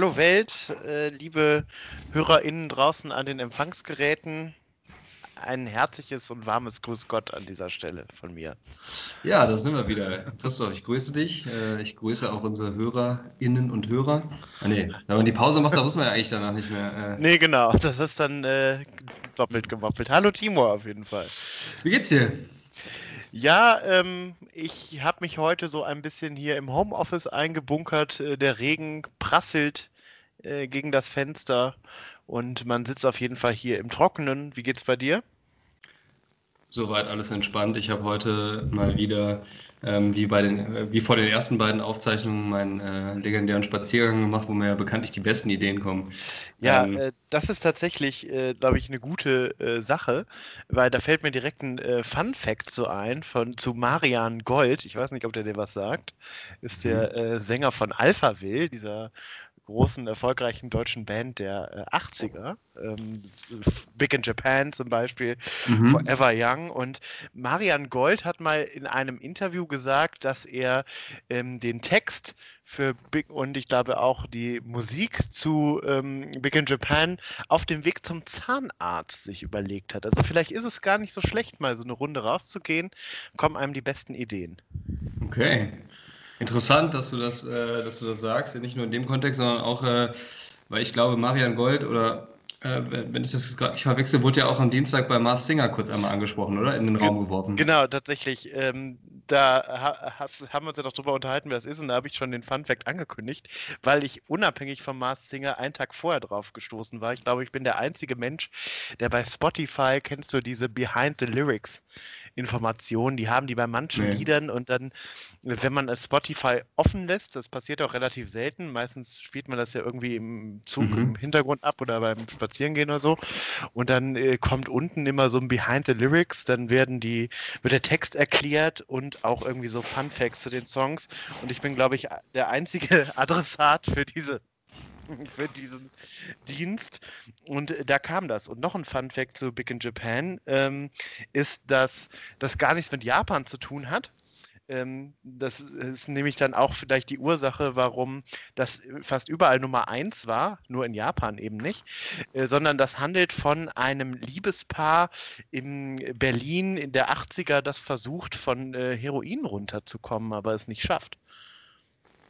Hallo Welt, äh, liebe HörerInnen draußen an den Empfangsgeräten. Ein herzliches und warmes Grüß Gott an dieser Stelle von mir. Ja, da sind wir wieder. Christoph, ich grüße dich. Äh, ich grüße auch unsere HörerInnen und Hörer. Ah, nee, wenn man die Pause macht, da muss man ja eigentlich danach nicht mehr. Äh... Nee, genau. Das ist dann äh, doppelt gemoppelt. Hallo Timur auf jeden Fall. Wie geht's dir? Ja, ähm, ich habe mich heute so ein bisschen hier im Homeoffice eingebunkert. Äh, der Regen prasselt äh, gegen das Fenster und man sitzt auf jeden Fall hier im Trockenen. Wie geht's bei dir? Soweit alles entspannt. Ich habe heute mal wieder, ähm, wie, bei den, äh, wie vor den ersten beiden Aufzeichnungen, meinen äh, legendären Spaziergang gemacht, wo mir ja bekanntlich die besten Ideen kommen. Ja, ähm, äh, das ist tatsächlich, äh, glaube ich, eine gute Sache, weil da fällt mir direkt ein Fun Fact so ein von zu Marian Gold. Ich weiß nicht, ob der dir was sagt. Ist der mhm. Sänger von Alphaville, dieser großen, erfolgreichen deutschen Band der äh, 80er. Ähm, Big in Japan zum Beispiel, mhm. Forever Young. Und Marian Gold hat mal in einem Interview gesagt, dass er ähm, den Text für Big und ich glaube auch die Musik zu ähm, Big in Japan auf dem Weg zum Zahnarzt sich überlegt hat. Also vielleicht ist es gar nicht so schlecht, mal so eine Runde rauszugehen, kommen einem die besten Ideen. Okay. Interessant, dass du das, äh, dass du das sagst, nicht nur in dem Kontext, sondern auch, äh, weil ich glaube, Marian Gold oder äh, wenn ich das gerade nicht verwechsel, wurde ja auch am Dienstag bei Mars Singer kurz einmal angesprochen, oder? In den Raum geworfen. Genau, tatsächlich. Ähm, da ha hast, haben wir uns ja doch drüber unterhalten, wer das ist, und da habe ich schon den Fun Fact angekündigt, weil ich unabhängig vom Mars Singer einen Tag vorher drauf gestoßen war. Ich glaube, ich bin der einzige Mensch, der bei Spotify, kennst du diese Behind the Lyrics Informationen, die haben die bei manchen nee. Liedern und dann, wenn man Spotify offen lässt, das passiert auch relativ selten, meistens spielt man das ja irgendwie im Zug mhm. im Hintergrund ab oder beim Spazierengehen oder so und dann äh, kommt unten immer so ein Behind the Lyrics, dann werden die, wird der Text erklärt und auch irgendwie so Fun Facts zu den Songs. Und ich bin, glaube ich, der einzige Adressat für diese für diesen Dienst. Und da kam das. Und noch ein Fun Fact zu Big in Japan ähm, ist, dass das gar nichts mit Japan zu tun hat, ähm, das ist nämlich dann auch vielleicht die Ursache, warum das fast überall Nummer eins war, nur in Japan eben nicht, äh, sondern das handelt von einem Liebespaar in Berlin in der 80er, das versucht, von äh, Heroin runterzukommen, aber es nicht schafft.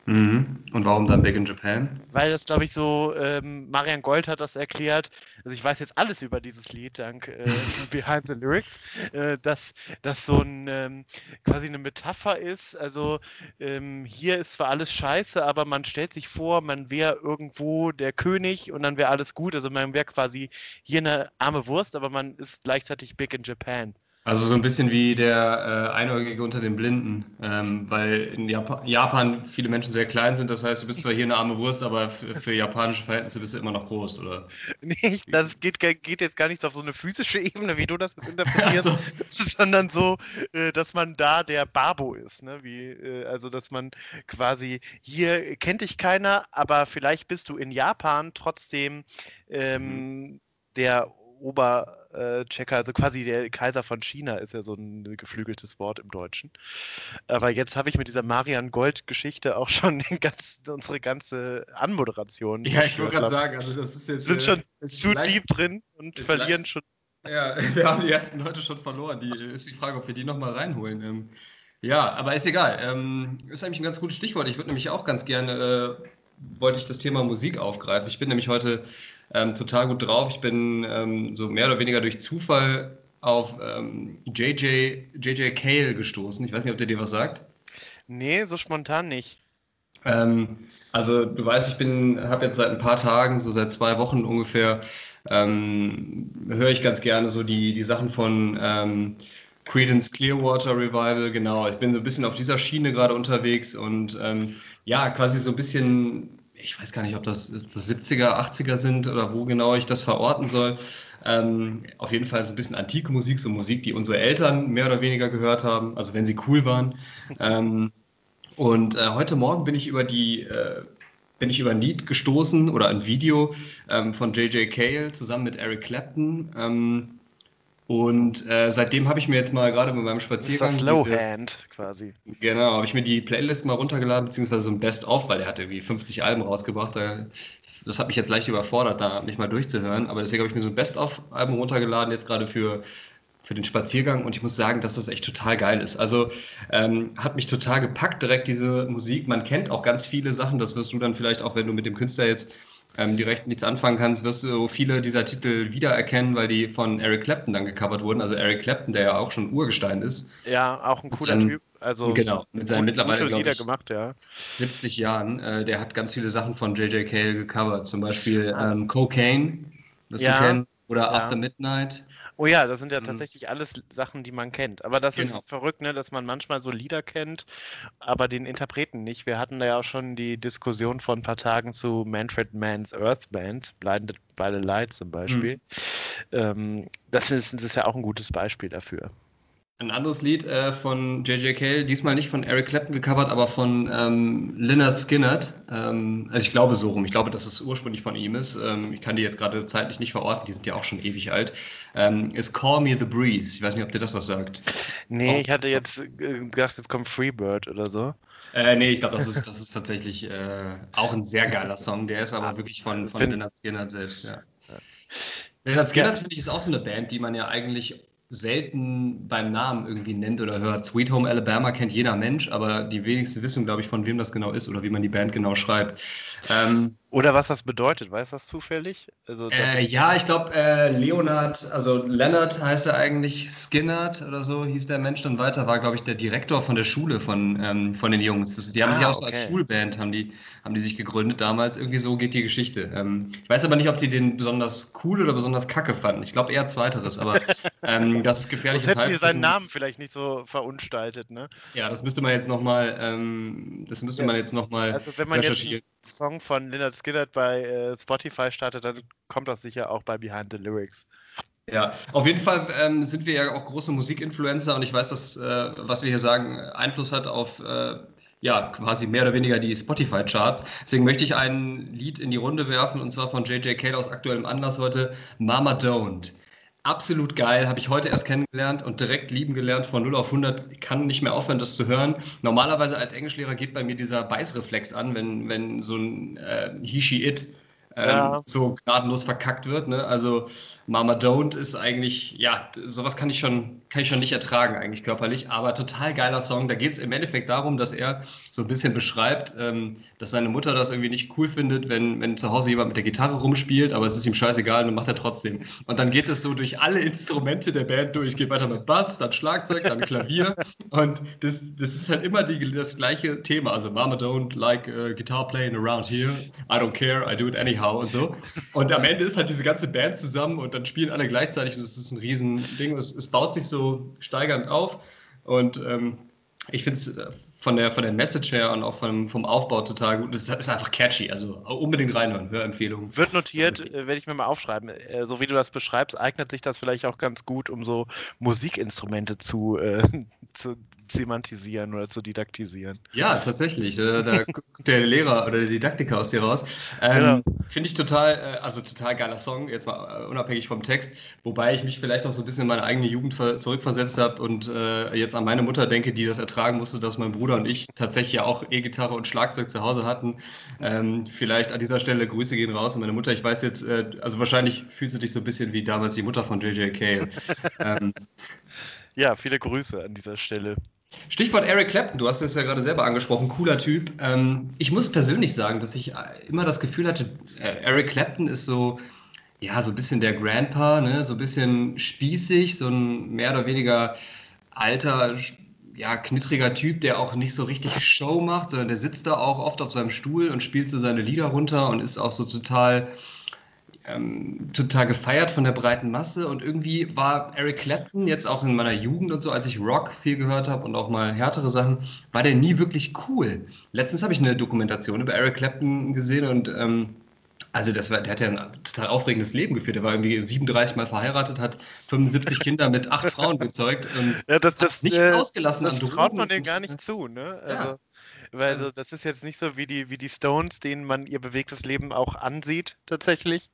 Mhm. Und warum dann Big in Japan? Weil das, glaube ich, so, ähm, Marian Gold hat das erklärt, also ich weiß jetzt alles über dieses Lied, dank äh, Behind the Lyrics, äh, dass das so ein, ähm, quasi eine Metapher ist. Also ähm, hier ist zwar alles scheiße, aber man stellt sich vor, man wäre irgendwo der König und dann wäre alles gut. Also man wäre quasi hier eine arme Wurst, aber man ist gleichzeitig Big in Japan. Also so ein bisschen wie der äh, Einäugige unter den Blinden, ähm, weil in Japan, Japan, viele Menschen sehr klein sind. Das heißt, du bist zwar hier eine arme Wurst, aber für, japanische Verhältnisse bist du immer noch groß, oder? Nee, das geht, geht jetzt gar nicht auf so eine physische Ebene, wie du das jetzt interpretierst, so. sondern so, äh, dass man da der Babo ist. Ne? Wie, äh, also, dass man quasi hier kennt dich keiner, aber vielleicht bist du in Japan trotzdem ähm, mhm. der Oberchecker, also quasi der Kaiser von China ist ja so ein geflügeltes Wort im Deutschen. Aber jetzt habe ich mit dieser Marian Gold-Geschichte auch schon ganz, unsere ganze Anmoderation. Ja, ich wollte gerade sagen, also das ist jetzt. Sind schon äh, zu deep drin und verlieren schon. Ja, wir haben die ersten Leute schon verloren. Die ist die Frage, ob wir die nochmal reinholen. Ähm, ja, aber ist egal. Ähm, ist eigentlich ein ganz gutes Stichwort. Ich würde nämlich auch ganz gerne, äh, wollte ich das Thema Musik aufgreifen. Ich bin nämlich heute ähm, total gut drauf. Ich bin ähm, so mehr oder weniger durch Zufall auf ähm, JJ, JJ Cale gestoßen. Ich weiß nicht, ob der dir was sagt. Nee, so spontan nicht. Ähm, also du weißt, ich bin, habe jetzt seit ein paar Tagen, so seit zwei Wochen ungefähr, ähm, höre ich ganz gerne so die, die Sachen von ähm, Credence Clearwater Revival, genau. Ich bin so ein bisschen auf dieser Schiene gerade unterwegs und ja, quasi so ein bisschen ich weiß gar nicht, ob das, das 70er, 80er sind oder wo genau ich das verorten soll. Ähm, auf jeden Fall so ein bisschen antike Musik, so Musik, die unsere Eltern mehr oder weniger gehört haben, also wenn sie cool waren. Ähm, und äh, heute Morgen bin ich über die äh, bin ich über ein Lied gestoßen oder ein Video ähm, von J.J. Cale zusammen mit Eric Clapton. Ähm, Und äh, seitdem habe ich mir jetzt mal gerade bei meinem Spaziergang. Das ist das Slowhand quasi. Genau, habe ich mir die Playlist mal runtergeladen, beziehungsweise so ein Best-of, weil der hat irgendwie 50 Alben rausgebracht. Das hat mich jetzt leicht überfordert, da mich mal durchzuhören. Aber deswegen habe ich mir so ein Best-of-Album runtergeladen, jetzt gerade für, für den Spaziergang. Und ich muss sagen, dass das echt total geil ist. Also ähm, hat mich total gepackt, direkt diese Musik. Man kennt auch ganz viele Sachen. Das wirst du dann vielleicht auch, wenn du mit dem Künstler jetzt ähm, direkt nichts anfangen kannst, wirst du viele dieser Titel wiedererkennen, weil die von Eric Clapton dann gecovert wurden. Also Eric Clapton, der ja auch schon Urgestein ist. Ja, auch ein cooler seinen, Typ. Also genau, mit seinen mittlerweile ich, gemacht, ja. 70 Jahren. Äh, der hat ganz viele Sachen von J.J. Cale gecovert, zum Beispiel ähm, Cocaine, das ja, du kennst, oder ja. After Midnight. Oh ja, das sind ja mhm. tatsächlich alles Sachen, die man kennt. Aber das genau. ist verrückt, ne, dass man manchmal so Lieder kennt, aber den Interpreten nicht. Wir hatten da ja auch schon die Diskussion vor ein paar Tagen zu Manfred Mann's Earth Band, Blinded by the Light zum Beispiel. Mhm. Ähm, das, ist, das ist ja auch ein gutes Beispiel dafür. Ein anderes Lied äh, von J.J. Cale, diesmal nicht von Eric Clapton gecovert, aber von ähm, Lynyrd Skynyrd. Ähm, also ich glaube so rum. Ich glaube, dass es ursprünglich von ihm ist. Ähm, ich kann die jetzt gerade zeitlich nicht verorten. Die sind ja auch schon ewig alt. Ähm, ist Call Me the Breeze. Ich weiß nicht, ob dir das was sagt. Nee, oh, ich hatte jetzt äh, gedacht, jetzt kommt Freebird oder so. Äh, nee, ich glaube, das ist, das ist tatsächlich äh, auch ein sehr geiler Song. Der ist aber ah, wirklich von, von Lynyrd Skynyrd selbst. Ja. Ja. Lynyrd Skynyrd, finde ich, ist auch so eine Band, die man ja eigentlich selten beim Namen irgendwie nennt oder hört. Sweet Home Alabama kennt jeder Mensch, aber die wenigsten wissen, glaube ich, von wem das genau ist oder wie man die Band genau schreibt. Ähm, oder was das bedeutet, weiß das zufällig? Also, äh, ja, ich glaube, äh, Leonard, also Leonard heißt er eigentlich, Skinnert oder so hieß der Mensch dann weiter, war, glaube ich, der Direktor von der Schule von, ähm, von den Jungs. Das, die haben ah, sich auch so als Schulband, haben die, haben die sich gegründet damals. Irgendwie so geht die Geschichte. Ähm, ich weiß aber nicht, ob sie den besonders cool oder besonders kacke fanden. Ich glaube eher Zweiteres, aber ähm, das ist gefährlich. Das hätten die seinen Namen vielleicht nicht so verunstaltet, ne? Ja, das müsste man jetzt nochmal, ähm, das müsste ja. man jetzt nochmal also, wenn man recherchieren. Jetzt Song von Leonard Skinnert bei äh, Spotify startet, dann kommt das sicher auch bei Behind the Lyrics. Ja, auf jeden Fall ähm, sind wir ja auch große Musikinfluencer und ich weiß, dass, äh, was wir hier sagen, Einfluss hat auf äh, ja, quasi mehr oder weniger die Spotify-Charts. Deswegen möchte ich ein Lied in die Runde werfen und zwar von J.J. Cale aus aktuellem Anlass heute, Mama Don't. Absolut geil, habe ich heute erst kennengelernt und direkt lieben gelernt von 0 auf 100. Ich kann nicht mehr aufhören, das zu hören. Normalerweise als Englischlehrer geht bei mir dieser Beißreflex an, wenn, wenn so ein äh, He, She, It ähm, ja. so gnadenlos verkackt wird. Ne? Also Mama Don't ist eigentlich, ja, sowas kann ich schon, kann ich schon nicht ertragen, eigentlich körperlich, aber total geiler Song. Da geht es im Endeffekt darum, dass er so ein bisschen beschreibt, ähm, dass seine Mutter das irgendwie nicht cool findet, wenn, wenn zu Hause jemand mit der Gitarre rumspielt, aber es ist ihm scheißegal und macht er trotzdem. Und dann geht es so durch alle Instrumente der Band durch. Geht weiter mit Bass, dann Schlagzeug, dann Klavier. und das, das ist halt immer die, das gleiche Thema. Also Mama don't like uh, guitar playing around here. I don't care, I do it anyhow und so. Und am Ende ist halt diese ganze Band zusammen und dann spielen alle gleichzeitig und das ist ein riesen Ding. Es, es baut sich so steigernd auf. Und ähm, ich finde es äh, von der, von der Message her und auch vom, vom Aufbau total gut. Das ist einfach catchy, also unbedingt reinhören, Hörempfehlung. Wird notiert, äh, werde ich mir mal aufschreiben. Äh, so wie du das beschreibst, eignet sich das vielleicht auch ganz gut, um so Musikinstrumente zu, äh, zu semantisieren oder zu didaktisieren. Ja, tatsächlich. Äh, da guckt der Lehrer oder der Didaktiker aus dir raus. Ähm, ja. Finde ich total, äh, also total geiler Song, jetzt mal äh, unabhängig vom Text, wobei ich mich vielleicht auch so ein bisschen in meine eigene Jugend zurückversetzt habe und äh, jetzt an meine Mutter denke, die das ertragen musste, dass mein Bruder und ich tatsächlich ja auch E-Gitarre und Schlagzeug zu Hause hatten. Ähm, vielleicht an dieser Stelle Grüße gehen raus an meine Mutter. Ich weiß jetzt, äh, also wahrscheinlich fühlst du dich so ein bisschen wie damals die Mutter von JJ Cale. ähm, ja, viele Grüße an dieser Stelle. Stichwort Eric Clapton, du hast es ja gerade selber angesprochen, cooler Typ. Ähm, ich muss persönlich sagen, dass ich immer das Gefühl hatte, äh, Eric Clapton ist so, ja, so ein bisschen der Grandpa, ne? so ein bisschen spießig, so ein mehr oder weniger alter, ja, knittriger Typ, der auch nicht so richtig Show macht, sondern der sitzt da auch oft auf seinem Stuhl und spielt so seine Lieder runter und ist auch so total ähm, total gefeiert von der breiten Masse und irgendwie war Eric Clapton jetzt auch in meiner Jugend und so, als ich Rock viel gehört habe und auch mal härtere Sachen, war der nie wirklich cool. Letztens habe ich eine Dokumentation über Eric Clapton gesehen und ähm, also das war, der hat ja ein total aufregendes Leben geführt. Der war irgendwie 37 Mal verheiratet, hat 75 Kinder mit acht Frauen gezeugt und ja, das, das, nicht äh, ausgelassen das traut man denen gar nicht zu, ne? Also, ja. Weil also, das ist jetzt nicht so wie die, wie die Stones, denen man ihr bewegtes Leben auch ansieht, tatsächlich.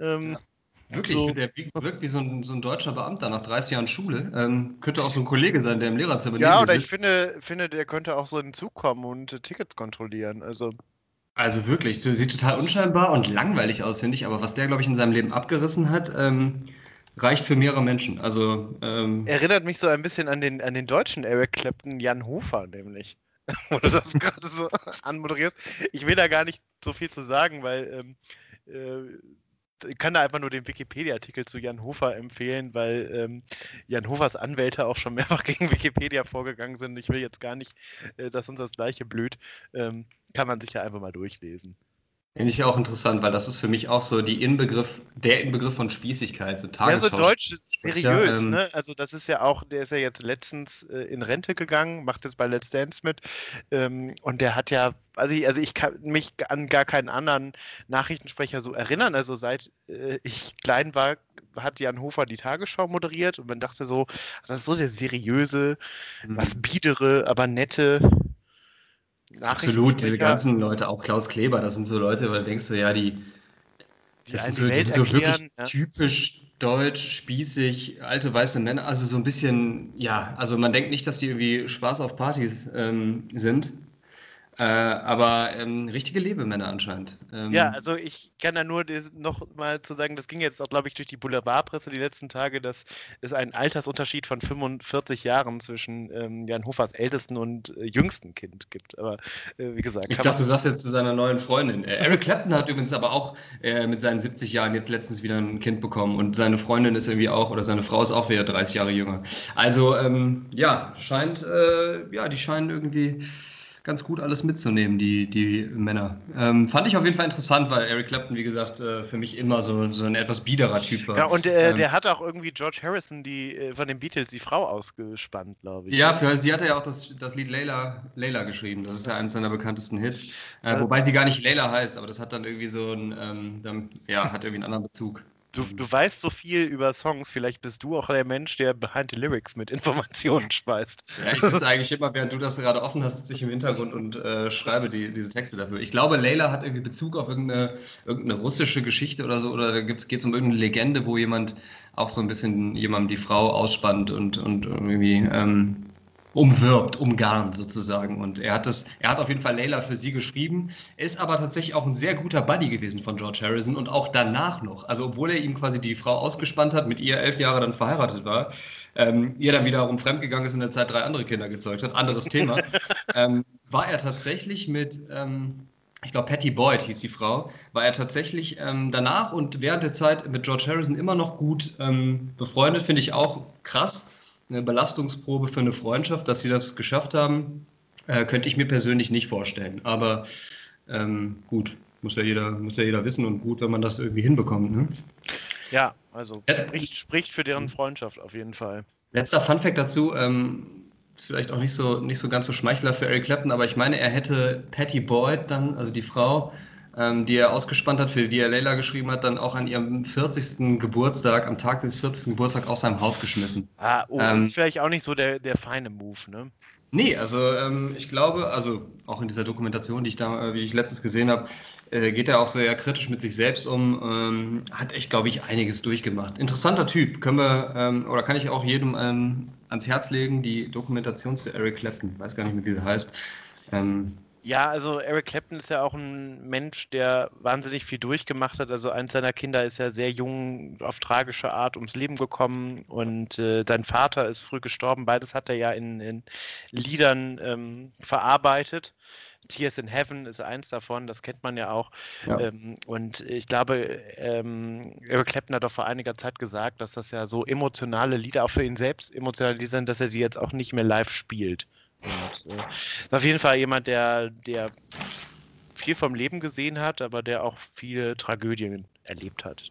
Ähm, ja. Wirklich, so. der wirkt wie so ein, so ein, deutscher Beamter nach 30 Jahren Schule. Ähm, könnte auch so ein Kollege sein, der im Lehrerzimmer Ja, oder ich finde, finde, der könnte auch so in den Zug kommen und äh, Tickets kontrollieren. Also. Also wirklich, sieht total unscheinbar und langweilig aus, finde ich. Aber was der, glaube ich, in seinem Leben abgerissen hat, ähm, reicht für mehrere Menschen. Also ähm, erinnert mich so ein bisschen an den, an den deutschen Eric Clapton, Jan Hofer, nämlich. Wo du das gerade so anmoderierst. Ich will da gar nicht so viel zu sagen, weil ähm, äh, kann da einfach nur den Wikipedia-Artikel zu Jan Hofer empfehlen, weil ähm, Jan Hofers Anwälte auch schon mehrfach gegen Wikipedia vorgegangen sind. Ich will jetzt gar nicht, äh, dass uns das gleiche blüht. Ähm, kann man sich ja einfach mal durchlesen. Finde ich auch interessant, weil das ist für mich auch so die Inbegriff, der Inbegriff von Spießigkeit, so Ja, so deutsch seriös, ähm, ne? Also das ist ja auch, der ist ja jetzt letztens äh, in Rente gegangen, macht jetzt bei Let's Dance mit ähm, und der hat ja, also ich, also ich kann mich an gar keinen anderen Nachrichtensprecher so erinnern, also seit äh, ich klein war, hat Jan Hofer die Tagesschau moderiert und man dachte so, das ist so der seriöse, mhm. was biedere, aber nette Absolut, diese ganzen Leute, auch Klaus Kleber, das sind so Leute, weil denkst du, ja, die, die das sind so, die sind so wirklich ja. typisch deutsch, spießig, alte weiße Männer, also so ein bisschen, ja, also man denkt nicht, dass die irgendwie Spaß auf Partys ähm, sind, äh, aber ähm, richtige Lebemänner anscheinend. Ähm, ja, also ich kann da nur noch mal zu sagen, das ging jetzt auch, glaube ich, durch die Boulevardpresse die letzten Tage, dass es einen Altersunterschied von 45 Jahren zwischen ähm, Jan Hofers ältesten und äh, jüngsten Kind gibt. Aber äh, wie gesagt. Ich dachte, du sagst jetzt zu seiner neuen Freundin. Äh, Eric Clapton hat übrigens aber auch äh, mit seinen 70 Jahren jetzt letztens wieder ein Kind bekommen und seine Freundin ist irgendwie auch, oder seine Frau ist auch wieder 30 Jahre jünger. Also, ähm, ja, scheint, äh, ja, die scheinen irgendwie ganz gut alles mitzunehmen, die, die Männer. Ähm, fand ich auf jeden Fall interessant, weil Eric Clapton, wie gesagt, äh, für mich immer so, so ein etwas biederer Typ war. Ja, und äh, ähm, der hat auch irgendwie George Harrison, die äh, von den Beatles, die Frau ausgespannt, glaube ich. Ja, für sie hat er ja auch das, das Lied Layla, Layla geschrieben. Das ist ja eines seiner bekanntesten Hits. Äh, wobei sie gar nicht Layla heißt, aber das hat dann irgendwie so ein, ähm, dann, ja, hat irgendwie einen anderen Bezug. Du, du weißt so viel über Songs, vielleicht bist du auch der Mensch, der behind the lyrics mit Informationen speist. Ja, ich sitze eigentlich immer, während du das gerade offen hast, sitze ich im Hintergrund und äh, schreibe die, diese Texte dafür. Ich glaube, Leila hat irgendwie Bezug auf irgendeine, irgendeine russische Geschichte oder so, oder da geht es um irgendeine Legende, wo jemand auch so ein bisschen jemandem die Frau ausspannt und, und irgendwie ähm, umwirbt, umgarnt sozusagen. Und er hat das, er hat auf jeden Fall Layla für sie geschrieben, ist aber tatsächlich auch ein sehr guter Buddy gewesen von George Harrison und auch danach noch. Also obwohl er ihm quasi die Frau ausgespannt hat, mit ihr elf Jahre dann verheiratet war, ähm, ihr dann wiederum fremdgegangen ist und in der Zeit drei andere Kinder gezeugt hat, anderes Thema, ähm, war er tatsächlich mit ähm, ich glaube, Patty Boyd hieß die Frau, war er tatsächlich ähm, danach und während der Zeit mit George Harrison immer noch gut ähm, befreundet, finde ich auch krass eine Belastungsprobe für eine Freundschaft, dass sie das geschafft haben, äh, könnte ich mir persönlich nicht vorstellen. Aber ähm, gut, muss ja, jeder, muss ja jeder wissen und gut, wenn man das irgendwie hinbekommt. Ne? Ja, also ja. Spricht, spricht, für deren Freundschaft auf jeden Fall. Letzter Funfact dazu, ähm, ist vielleicht auch nicht so, nicht so ganz so Schmeichler für Eric Clapton, aber ich meine, er hätte Patty Boyd dann, also die Frau, ähm, die er ausgespannt hat, für die er Leila geschrieben hat, dann auch an ihrem 40. Geburtstag, am Tag des 40. Geburtstags aus seinem Haus geschmissen. Ah, oh, ähm, das ist vielleicht auch nicht so der, der feine Move, ne? Nee, also ähm, ich glaube, also auch in dieser Dokumentation, die ich da, äh, wie ich letztens gesehen habe, äh, geht er auch sehr kritisch mit sich selbst um, ähm, hat echt, glaube ich, einiges durchgemacht. Interessanter Typ, können wir, ähm, oder kann ich auch jedem ähm, ans Herz legen, die Dokumentation zu Eric Clapton, weiß gar nicht mehr, wie sie heißt. Ja, also Eric Clapton ist ja auch ein Mensch, der wahnsinnig viel durchgemacht hat. Also eins seiner Kinder ist ja sehr jung auf tragische Art ums Leben gekommen und äh, sein Vater ist früh gestorben. Beides hat er ja in, in Liedern ähm, verarbeitet. Tears in Heaven ist eins davon, das kennt man ja auch. Ja. Ähm, und ich glaube, ähm, Eric Clapton hat doch vor einiger Zeit gesagt, dass das ja so emotionale Lieder auch für ihn selbst emotionale Lieder sind, dass er die jetzt auch nicht mehr live spielt. Und, äh, ist auf jeden Fall jemand, der, der viel vom Leben gesehen hat, aber der auch viele Tragödien erlebt hat.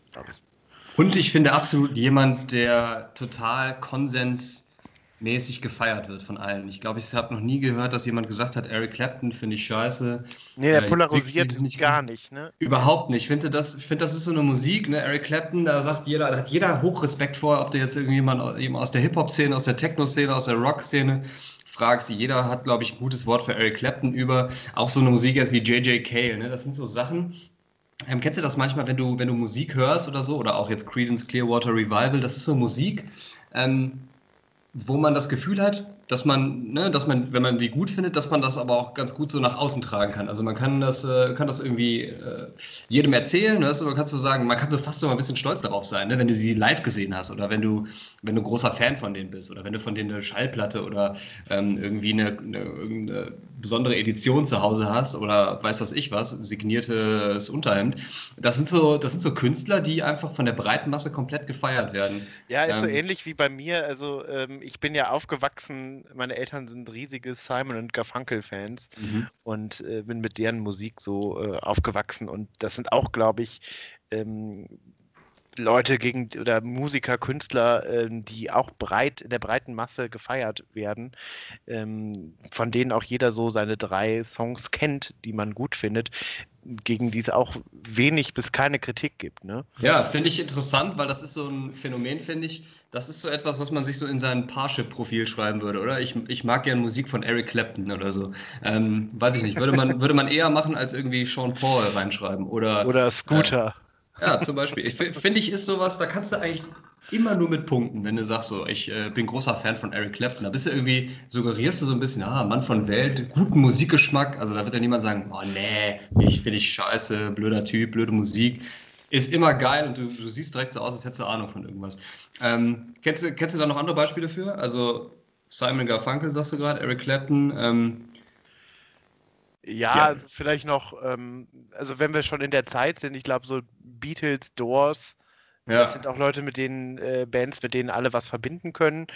Und ich finde absolut jemand, der total konsensmäßig gefeiert wird von allen. Ich glaube, ich habe noch nie gehört, dass jemand gesagt hat, Eric Clapton finde ich scheiße. Nee, der äh, polarisiert nicht gar nicht, ne? Überhaupt nicht. Ich finde, das, find, das ist so eine Musik, ne? Eric Clapton, da sagt jeder, da hat jeder Hochrespekt vor, ob der jetzt irgendjemand aus der Hip-Hop-Szene, aus der Techno-Szene, aus der Rock-Szene fragst, jeder hat, glaube ich, ein gutes Wort für Eric Clapton über. Auch so eine Musik jetzt wie J.J. Cale. Ne? Das sind so Sachen, ähm, kennst du das manchmal, wenn du, wenn du Musik hörst oder so, oder auch jetzt Creedence Clearwater Revival, das ist so Musik, ähm, wo man das Gefühl hat, dass man, ne, dass man, wenn man die gut findet, dass man das aber auch ganz gut so nach außen tragen kann. Also man kann das, äh, kann das irgendwie äh, jedem erzählen. Ne? Man kannst du sagen, man kann so fast so ein bisschen stolz darauf sein, ne? wenn du sie live gesehen hast oder wenn du, wenn du großer Fan von denen bist oder wenn du von denen eine Schallplatte oder ähm, irgendwie eine, eine, eine, besondere Edition zu Hause hast oder weiß was ich was, signiertes Unterhemd. Das sind so, das sind so Künstler, die einfach von der breiten Masse komplett gefeiert werden. Ja, ist ähm, so ähnlich wie bei mir. Also ähm, ich bin ja aufgewachsen, meine Eltern sind riesige Simon und Garfunkel-Fans mhm. und äh, bin mit deren Musik so äh, aufgewachsen und das sind auch, glaube ich, ähm, Leute gegen oder Musiker, Künstler, ähm, die auch breit in der breiten Masse gefeiert werden, ähm, von denen auch jeder so seine drei Songs kennt, die man gut findet, gegen die es auch wenig bis keine Kritik gibt. Ne? Ja, finde ich interessant, weil das ist so ein Phänomen, finde ich. Das ist so etwas, was man sich so in sein Parship-Profil schreiben würde, oder? Ich, ich mag gerne Musik von Eric Clapton oder so. Ähm, weiß ich nicht, würde man, würde man eher machen, als irgendwie Sean Paul reinschreiben. Oder, oder Scooter. Äh, ja, zum Beispiel. Ich finde ich, ist sowas, da kannst du eigentlich immer nur mit Punkten, wenn du sagst so, ich äh, bin großer Fan von Eric Clapton. Da bist du irgendwie, suggerierst du so ein bisschen, ah, Mann von Welt, guten Musikgeschmack. Also da wird ja niemand sagen, oh nee, ich finde ich scheiße, blöder Typ, blöde Musik. Ist immer geil und du, du siehst direkt so aus, als hättest du Ahnung von irgendwas. Ähm, kennst, du, kennst du da noch andere Beispiele für? Also Simon Garfunkel sagst du gerade, Eric Clapton. Ähm, ja, ja, also vielleicht noch, ähm, also wenn wir schon in der Zeit sind, ich glaube so Beatles, Doors, ja. das sind auch Leute mit denen, äh, Bands, mit denen alle was verbinden können.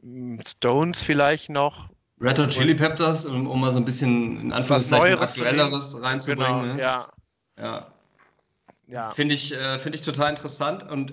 Hm, Stones vielleicht noch. Red Hot Chili Peppers, um, um, mal so ein bisschen in Anführungszeichen aktuelleres reinzubringen. Genau, ne? ja. Ja. ja. Finde ich, äh, find ich total interessant und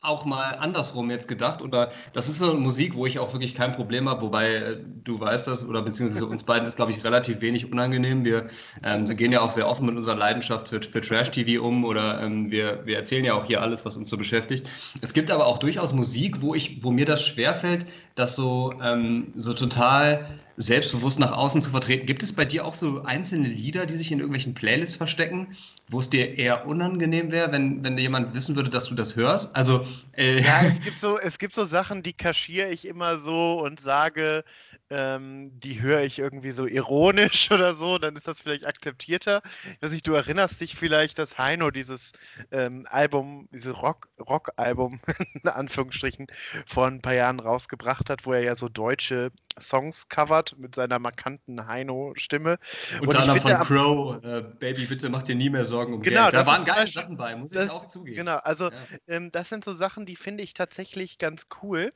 auch mal andersrum jetzt gedacht. Oder das ist so eine Musik, wo ich auch wirklich kein Problem habe, wobei äh, du weißt das, oder beziehungsweise uns beiden ist, glaube ich, relativ wenig unangenehm. Wir ähm, gehen ja auch sehr offen mit unserer Leidenschaft für, für Trash-TV um oder ähm, wir, wir erzählen ja auch hier alles, was uns so beschäftigt. Es gibt aber auch durchaus Musik, wo ich, wo mir das schwerfällt, das so, ähm, so total selbstbewusst nach außen zu vertreten. Gibt es bei dir auch so einzelne Lieder, die sich in irgendwelchen Playlists verstecken, wo es dir eher unangenehm wäre, wenn, wenn jemand wissen würde, dass du das hörst? Also äh ja, es gibt so es gibt so Sachen, die kaschiere ich immer so und sage, ähm, die höre ich irgendwie so ironisch oder so, dann ist das vielleicht akzeptierter. Ich weiß nicht, du erinnerst dich vielleicht, dass Heino dieses ähm, Album, dieses Rock, Rock-Album, in Anführungsstrichen, vor ein paar Jahren rausgebracht hat, wo er ja so deutsche Songs covert mit seiner markanten Heino-Stimme. Unter anderem von Crow, äh, Baby, bitte mach dir nie mehr Sorgen um genau, Geld. Da waren geile Sachen bei, muss das, ich auch zugeben. Genau, also ja. ähm, das sind so Sachen, die finde ich tatsächlich ganz cool.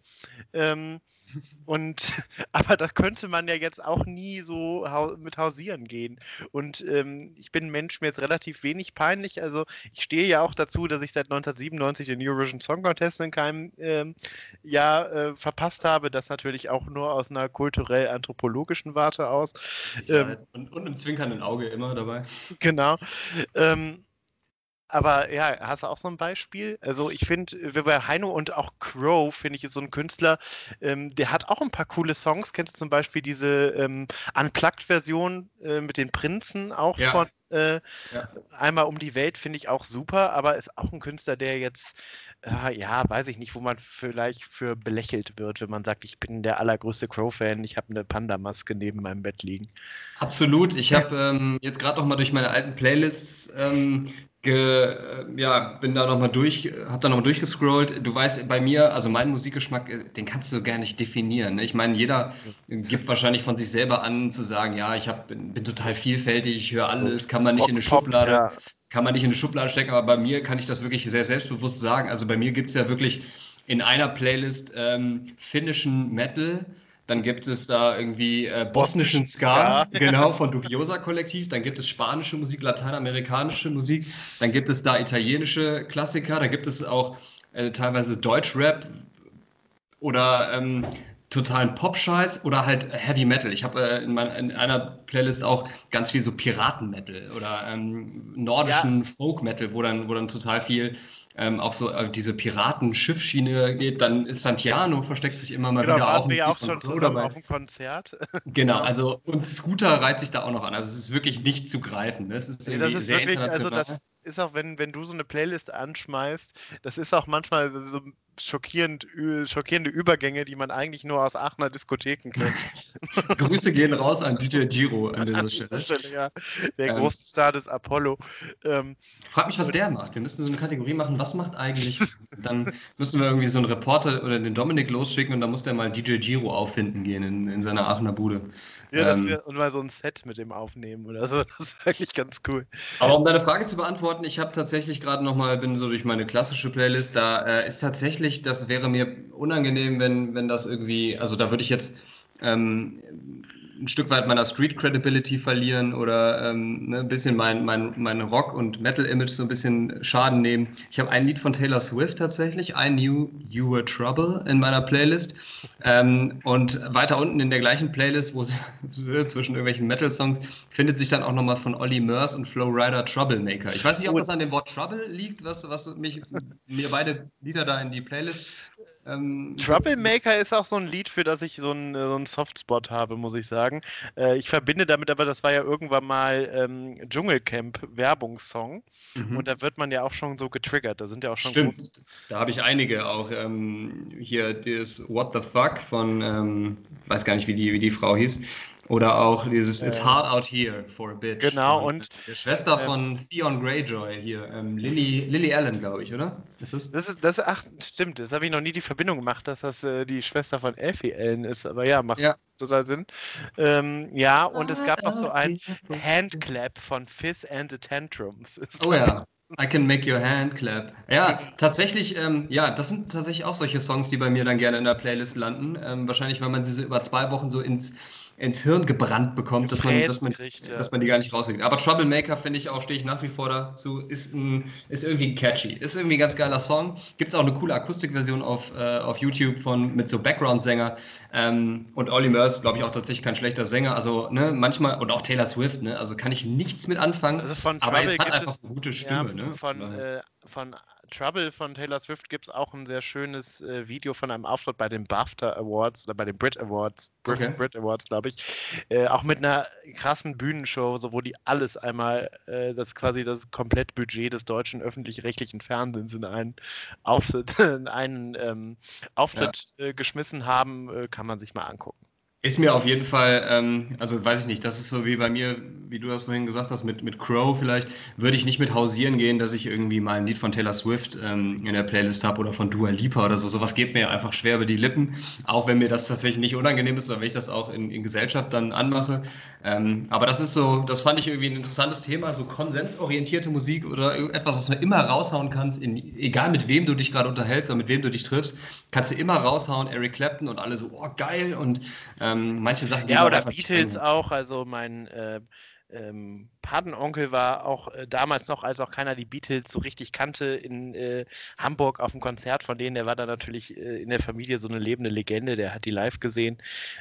Ähm, und aber da könnte man ja jetzt auch nie so hau mit hausieren gehen. Und ähm, ich bin ein Mensch, mir jetzt relativ wenig peinlich. Also ich stehe ja auch dazu, dass ich seit 1997 den Eurovision Song Contest in keinem ähm, Jahr äh, verpasst habe. Das natürlich auch nur aus einer kulturell-anthropologischen Warte aus. Ähm, und, und im zwinkernden Auge immer dabei. Genau. Ähm, aber ja, hast du auch so ein Beispiel? Also ich finde, bei Heino und auch Crow, finde ich, ist so ein Künstler, ähm, der hat auch ein paar coole Songs. Kennst du zum Beispiel diese ähm, Unplugged-Version äh, mit den Prinzen auch ja. von äh, ja. Einmal um die Welt, finde ich auch super, aber ist auch ein Künstler, der jetzt, äh, ja, weiß ich nicht, wo man vielleicht für belächelt wird, wenn man sagt, ich bin der allergrößte Crow-Fan, ich habe eine Panda-Maske neben meinem Bett liegen. Absolut. Ich habe ähm, jetzt gerade noch mal durch meine alten Playlists ähm, Ge, äh, ja, bin da nochmal durch, hab da nochmal durchgescrollt. Du weißt, bei mir, also mein Musikgeschmack, äh, den kannst du gar nicht definieren. Ne? Ich meine, jeder gibt wahrscheinlich von sich selber an zu sagen, ja, ich hab, bin, bin total vielfältig, ich höre alles, kann man nicht in eine Schublade, ja. kann man nicht in eine Schublade stecken, aber bei mir kann ich das wirklich sehr selbstbewusst sagen. Also bei mir gibt es ja wirklich in einer Playlist ähm, finnischen Metal, dann gibt es da irgendwie äh, bosnischen Ska, Ska, genau, von Dubiosa Kollektiv. Dann gibt es spanische Musik, lateinamerikanische Musik. Dann gibt es da italienische Klassiker. Da gibt es auch äh, teilweise Deutschrap oder ähm, totalen Pop-Scheiß oder halt Heavy Metal. Ich habe äh, in, in, einer Playlist auch ganz viel so Piraten-Metal oder ähm, nordischen ja. Folk-Metal, wo dann, wo dann total viel ähm, auch so äh, diese Piratenschiffschiene geht, dann ist Santiano versteckt sich immer mal genau, wieder auch. Wir auch schon dabei. auf dem Konzert. Genau, also und Scooter reiht sich da auch noch an. Also es ist wirklich nicht zu greifen. Ne? Es ist nee, das ist sehr wirklich, also das, ist auch, wenn, wenn du so eine Playlist anschmeißt, das ist auch manchmal so schockierend, schockierende Übergänge, die man eigentlich nur aus Aachener Diskotheken kennt. Grüße gehen raus an DJ Giro an dieser an Stelle. Stelle ja. Der ähm, große Star des Apollo. Ähm, frag mich, was der macht. Wir müssen so eine Kategorie machen, was macht eigentlich? dann müssen wir irgendwie so einen Reporter oder den Dominik losschicken und dann muss der mal DJ Giro auffinden gehen in, in seiner Aachener Bude. Ja, ähm, wär, und mal so ein Set mit dem aufnehmen oder so. Das ist wirklich ganz cool. Aber um deine Frage zu beantworten, ich habe tatsächlich gerade nochmal, bin so durch meine klassische Playlist, da äh, ist tatsächlich, das wäre mir unangenehm, wenn, wenn das irgendwie, also da würde ich jetzt ähm, ein Stück weit meiner Street Credibility verlieren oder ähm, ne, ein bisschen mein, mein, mein Rock- und Metal-Image so ein bisschen Schaden nehmen. Ich habe ein Lied von Taylor Swift tatsächlich, I Knew You Were Trouble, in meiner Playlist. Ähm, und weiter unten in der gleichen Playlist, wo sie zwischen irgendwelchen Metal-Songs, findet sich dann auch nochmal von Ollie Murs und Flow Rider Troublemaker. Ich weiß nicht, ob das an dem Wort Trouble liegt, was, was mich, mir beide Lieder da in die Playlist ähm, Troublemaker ist auch so ein Lied, für das ich so einen, so einen Softspot habe, muss ich sagen. Äh, ich verbinde damit aber, das war ja irgendwann mal ähm, Dschungelcamp-Werbungssong. Mhm. Und da wird man ja auch schon so getriggert. Da sind ja auch schon. Stimmt. Große... Da habe ich einige auch. Ähm, hier das What the Fuck von, ähm, weiß gar nicht, wie die, wie die Frau hieß. Oder auch dieses It's Hard Out Here for a Bitch. Genau, und. Der Schwester äh, von Theon Greyjoy hier, ähm, Lily, Lily Allen, glaube ich, oder? Ist das? Das ist, das, ach, stimmt, das habe ich noch nie die Verbindung gemacht, dass das äh, die Schwester von Elfie Allen ist, aber ja, macht ja. total Sinn. Ähm, ja, und es gab noch so ein Handclap von Fizz and the Tantrums. Oh ja. I can make your hand clap. Ja, tatsächlich, ähm, ja, das sind tatsächlich auch solche Songs, die bei mir dann gerne in der Playlist landen. Ähm, wahrscheinlich, weil man sie so über zwei Wochen so ins ins Hirn gebrannt bekommt, dass man, dass, man, kriegt, ja. dass man die gar nicht rauskriegt. Aber Troublemaker finde ich auch, stehe ich nach wie vor dazu, ist, ein, ist irgendwie catchy. Ist irgendwie ein ganz geiler Song. Gibt es auch eine coole Akustikversion auf, äh, auf YouTube von, mit so Background-Sänger. Ähm, und Ollie Murs, glaube ich, auch tatsächlich kein schlechter Sänger. Also, ne, manchmal, und auch Taylor Swift, ne, also kann ich nichts mit anfangen. Also von aber es hat einfach eine gute Stimme, ja, ne? Von, äh, von Trouble von Taylor Swift gibt es auch ein sehr schönes äh, Video von einem Auftritt bei den BAFTA Awards oder bei den Brit Awards, Brit, okay. Brit Awards, glaube ich. Äh, auch mit einer krassen Bühnenshow, so wo die alles einmal, äh, das quasi das Komplettbudget des deutschen öffentlich-rechtlichen Fernsehens in einen, Aufsit in einen ähm, Auftritt ja. Äh, geschmissen haben, äh, kann man sich mal angucken. Ist mir auf jeden Fall, ähm, also weiß ich nicht, das ist so wie bei mir, wie du das vorhin gesagt hast, mit, mit Crow vielleicht, würde ich nicht mit hausieren gehen, dass ich irgendwie mal ein Lied von Taylor Swift ähm, in der Playlist habe oder von Dua Lipa oder so. Sowas geht mir einfach schwer über die Lippen, auch wenn mir das tatsächlich nicht unangenehm ist oder wenn ich das auch in, in Gesellschaft dann anmache. Ähm, aber das ist so, das fand ich irgendwie ein interessantes Thema, so konsensorientierte Musik oder etwas, was du immer raushauen kannst, in, egal mit wem du dich gerade unterhältst oder mit wem du dich triffst, kannst du immer raushauen, Eric Clapton und alle so, oh geil und ähm, manche Sachen. Ja, oder Beatles auch, also mein äh, ähm, Patenonkel war auch äh, damals noch, als auch keiner die Beatles so richtig kannte, in äh, Hamburg auf dem Konzert von denen. Der war da natürlich äh, in der Familie so eine lebende Legende, der hat die live gesehen.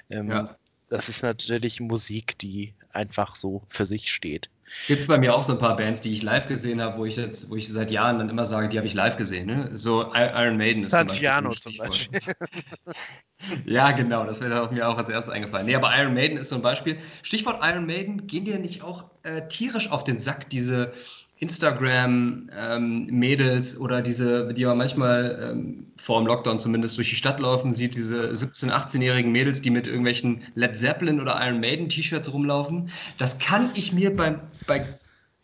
Ähm, ja das ist natürlich Musik, die einfach so für sich steht. Gibt es bei mir auch so ein paar Bands, die ich live gesehen habe, wo ich jetzt, wo ich seit Jahren dann immer sage, die habe ich live gesehen. Ne? So Iron Maiden. Santiano zum Beispiel. Zum Beispiel. ja, genau, das wäre mir auch als erstes eingefallen. Nee, aber Iron Maiden ist so ein Beispiel. Stichwort Iron Maiden, gehen dir nicht auch äh, tierisch auf den Sack, diese Instagram-Mädels ähm, oder diese, die man manchmal ähm, vor dem Lockdown zumindest durch die Stadt laufen, sieht diese 17-, 18-jährigen Mädels, die mit irgendwelchen Led Zeppelin oder Iron Maiden T-Shirts rumlaufen. Das kann ich mir beim, bei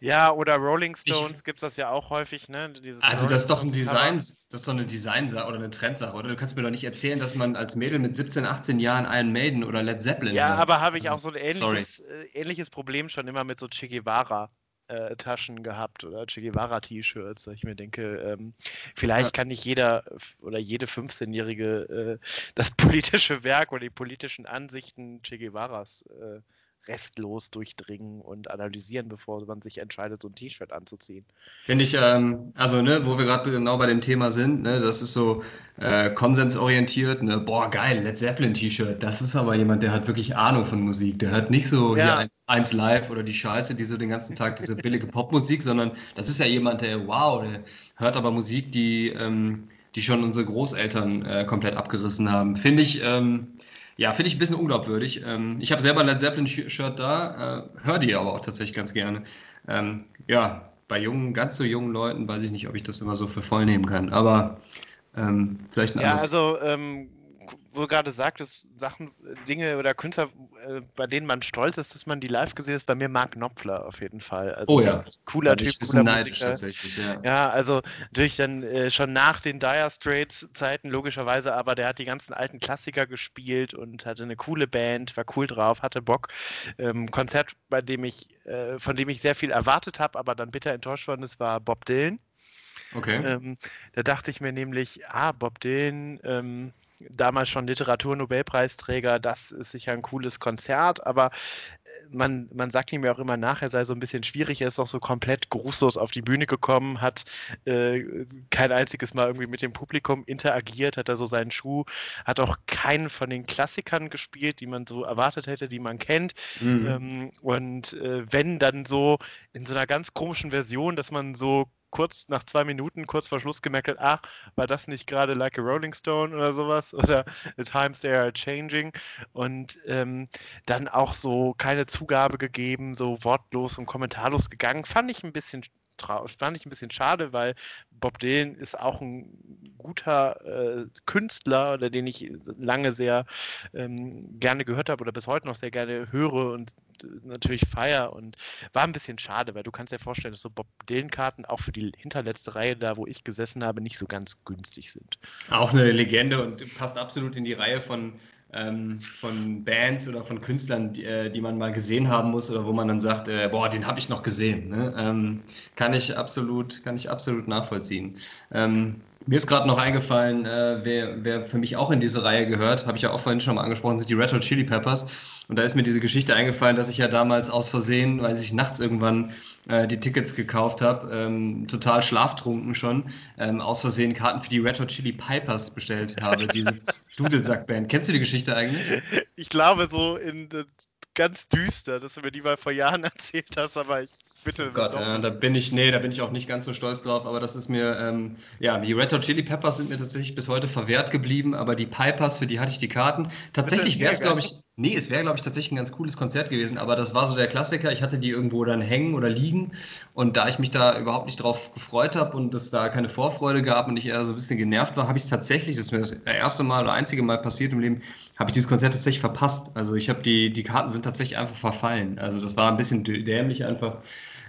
ja, oder Rolling Stones gibt es das ja auch häufig, ne? Dieses also Rolling das ist doch ein Design, das ist doch eine Designsache oder eine Trendsache, oder? Du kannst mir doch nicht erzählen, dass man als Mädel mit 17, 18 Jahren Iron Maiden oder Led Zeppelin. Ja, aber habe ich auch so ein ähnliches, äh, ähnliches Problem schon immer mit so Che Guevara äh, Taschen gehabt oder Che Guevara-T-Shirts. Ich mir denke, ähm, vielleicht ja. kann nicht jeder oder jede 15-Jährige äh, das politische Werk oder die politischen Ansichten Che Guevaras äh, restlos durchdringen und analysieren, bevor man sich entscheidet, so ein T-Shirt anzuziehen. Finde ich, ähm, also, ne, wo wir gerade genau bei dem Thema sind, ne, das ist so äh, konsensorientiert, ne, boah, geil, Led Zeppelin-T-Shirt, das ist aber jemand, der hat wirklich Ahnung von Musik, der hört nicht so ja. hier eins, eins live oder die Scheiße, die so den ganzen Tag diese billige Popmusik, sondern das ist ja jemand, der, wow, der hört aber Musik, die, ähm, die schon unsere Großeltern äh, komplett abgerissen haben. Finde ich, ähm, ja, finde ich ein bisschen unglaubwürdig. Ähm, ich habe selber ein Led Zeppelin-Shirt da, äh, höre die aber auch tatsächlich ganz gerne. Ähm, ja, bei jungen, ganz so jungen Leuten weiß ich nicht, ob ich das immer so für voll nehmen kann. Aber ähm, vielleicht ein Ja, also ähm, wo du gerade sagtest, Sachen, Dinge oder Künstler, äh, bei denen man stolz ist, dass man die live gesehen ist, bei mir Mark Knopfler auf jeden Fall. Also oh ja. Cooler Typ, cooler neidisch tatsächlich, ja. Ja, also natürlich dann äh, schon nach den Dire Straits Zeiten logischerweise, aber der hat die ganzen alten Klassiker gespielt und hatte eine coole Band, war cool drauf, hatte Bock. Ähm, Konzert, bei dem ich, äh, von dem ich sehr viel erwartet habe, aber dann bitter enttäuscht worden ist, war Bob Dylan. Okay. Ähm, da dachte ich mir nämlich, ah, Bob Dylan, ähm, damals schon Literaturnobelpreisträger, das ist sicher ein cooles Konzert, aber äh, man, man sagt ihm ja auch immer nach, er sei so ein bisschen schwierig, er ist auch so komplett grußlos auf die Bühne gekommen, hat äh, kein einziges Mal irgendwie mit dem Publikum interagiert, hat da so seinen Schuh, hat auch keinen von den Klassikern gespielt, die man so erwartet hätte, die man kennt. Mhm. Ähm, und äh, wenn dann so in so einer ganz komischen Version, dass man so kurz nach zwei Minuten, kurz vor Schluss gemerkt hat, ach, war das nicht gerade Like a Rolling Stone oder sowas? Oder The Times They Are Changing? Und ähm, dann auch so keine Zugabe gegeben, so wortlos und kommentarlos gegangen. Fand ich ein bisschen fand ich ein bisschen schade, weil Bob Dylan ist auch ein guter äh, Künstler, oder den ich lange sehr ähm, gerne gehört habe oder bis heute noch sehr gerne höre und äh, natürlich feier und war ein bisschen schade, weil du kannst dir vorstellen, dass so Bob Dylan-Karten auch für die hinterletzte Reihe da, wo ich gesessen habe, nicht so ganz günstig sind. Auch eine Legende und passt absolut in die Reihe von ähm, von Bands oder von Künstlern, die, äh, die, man mal gesehen haben muss oder wo man dann sagt, äh, boah, den habe ich noch gesehen. Ne? Ähm, kann ich absolut, kann ich absolut nachvollziehen. Ähm, mir ist gerade noch eingefallen, äh, wer, wer, für mich auch in diese Reihe gehört, habe ich ja auch vorhin schon mal angesprochen, sind die Red Hot Chili Peppers. Und da ist mir diese Geschichte eingefallen, dass ich ja damals aus Versehen, weil ich nachts irgendwann äh, die Tickets gekauft habe, ähm, total schlaftrunken schon, ähm, aus Versehen Karten für die Red Hot Chili Pipers bestellt habe, diese Dudelsackband. Kennst du die Geschichte eigentlich? Ich glaube so in ganz düster, dass du mir die mal vor Jahren erzählt hast, aber ich bitte. Oh Gott, äh, da bin ich, nee, da bin ich auch nicht ganz so stolz drauf, aber das ist mir, ähm, ja, die Red Hot Chili Peppers sind mir tatsächlich bis heute verwehrt geblieben, aber die Pipers, für die hatte ich die Karten. Tatsächlich wäre es, glaube ich, Nee, es wäre, glaube ich, tatsächlich ein ganz cooles Konzert gewesen, aber das war so der Klassiker. Ich hatte die irgendwo dann hängen oder liegen und da ich mich da überhaupt nicht drauf gefreut habe und es da keine Vorfreude gab und ich eher so ein bisschen genervt war, habe ich es tatsächlich, das ist mir das erste Mal oder einzige Mal passiert im Leben, habe ich dieses Konzert tatsächlich verpasst. Also ich habe die, die Karten sind tatsächlich einfach verfallen. Also das war ein bisschen dämlich einfach.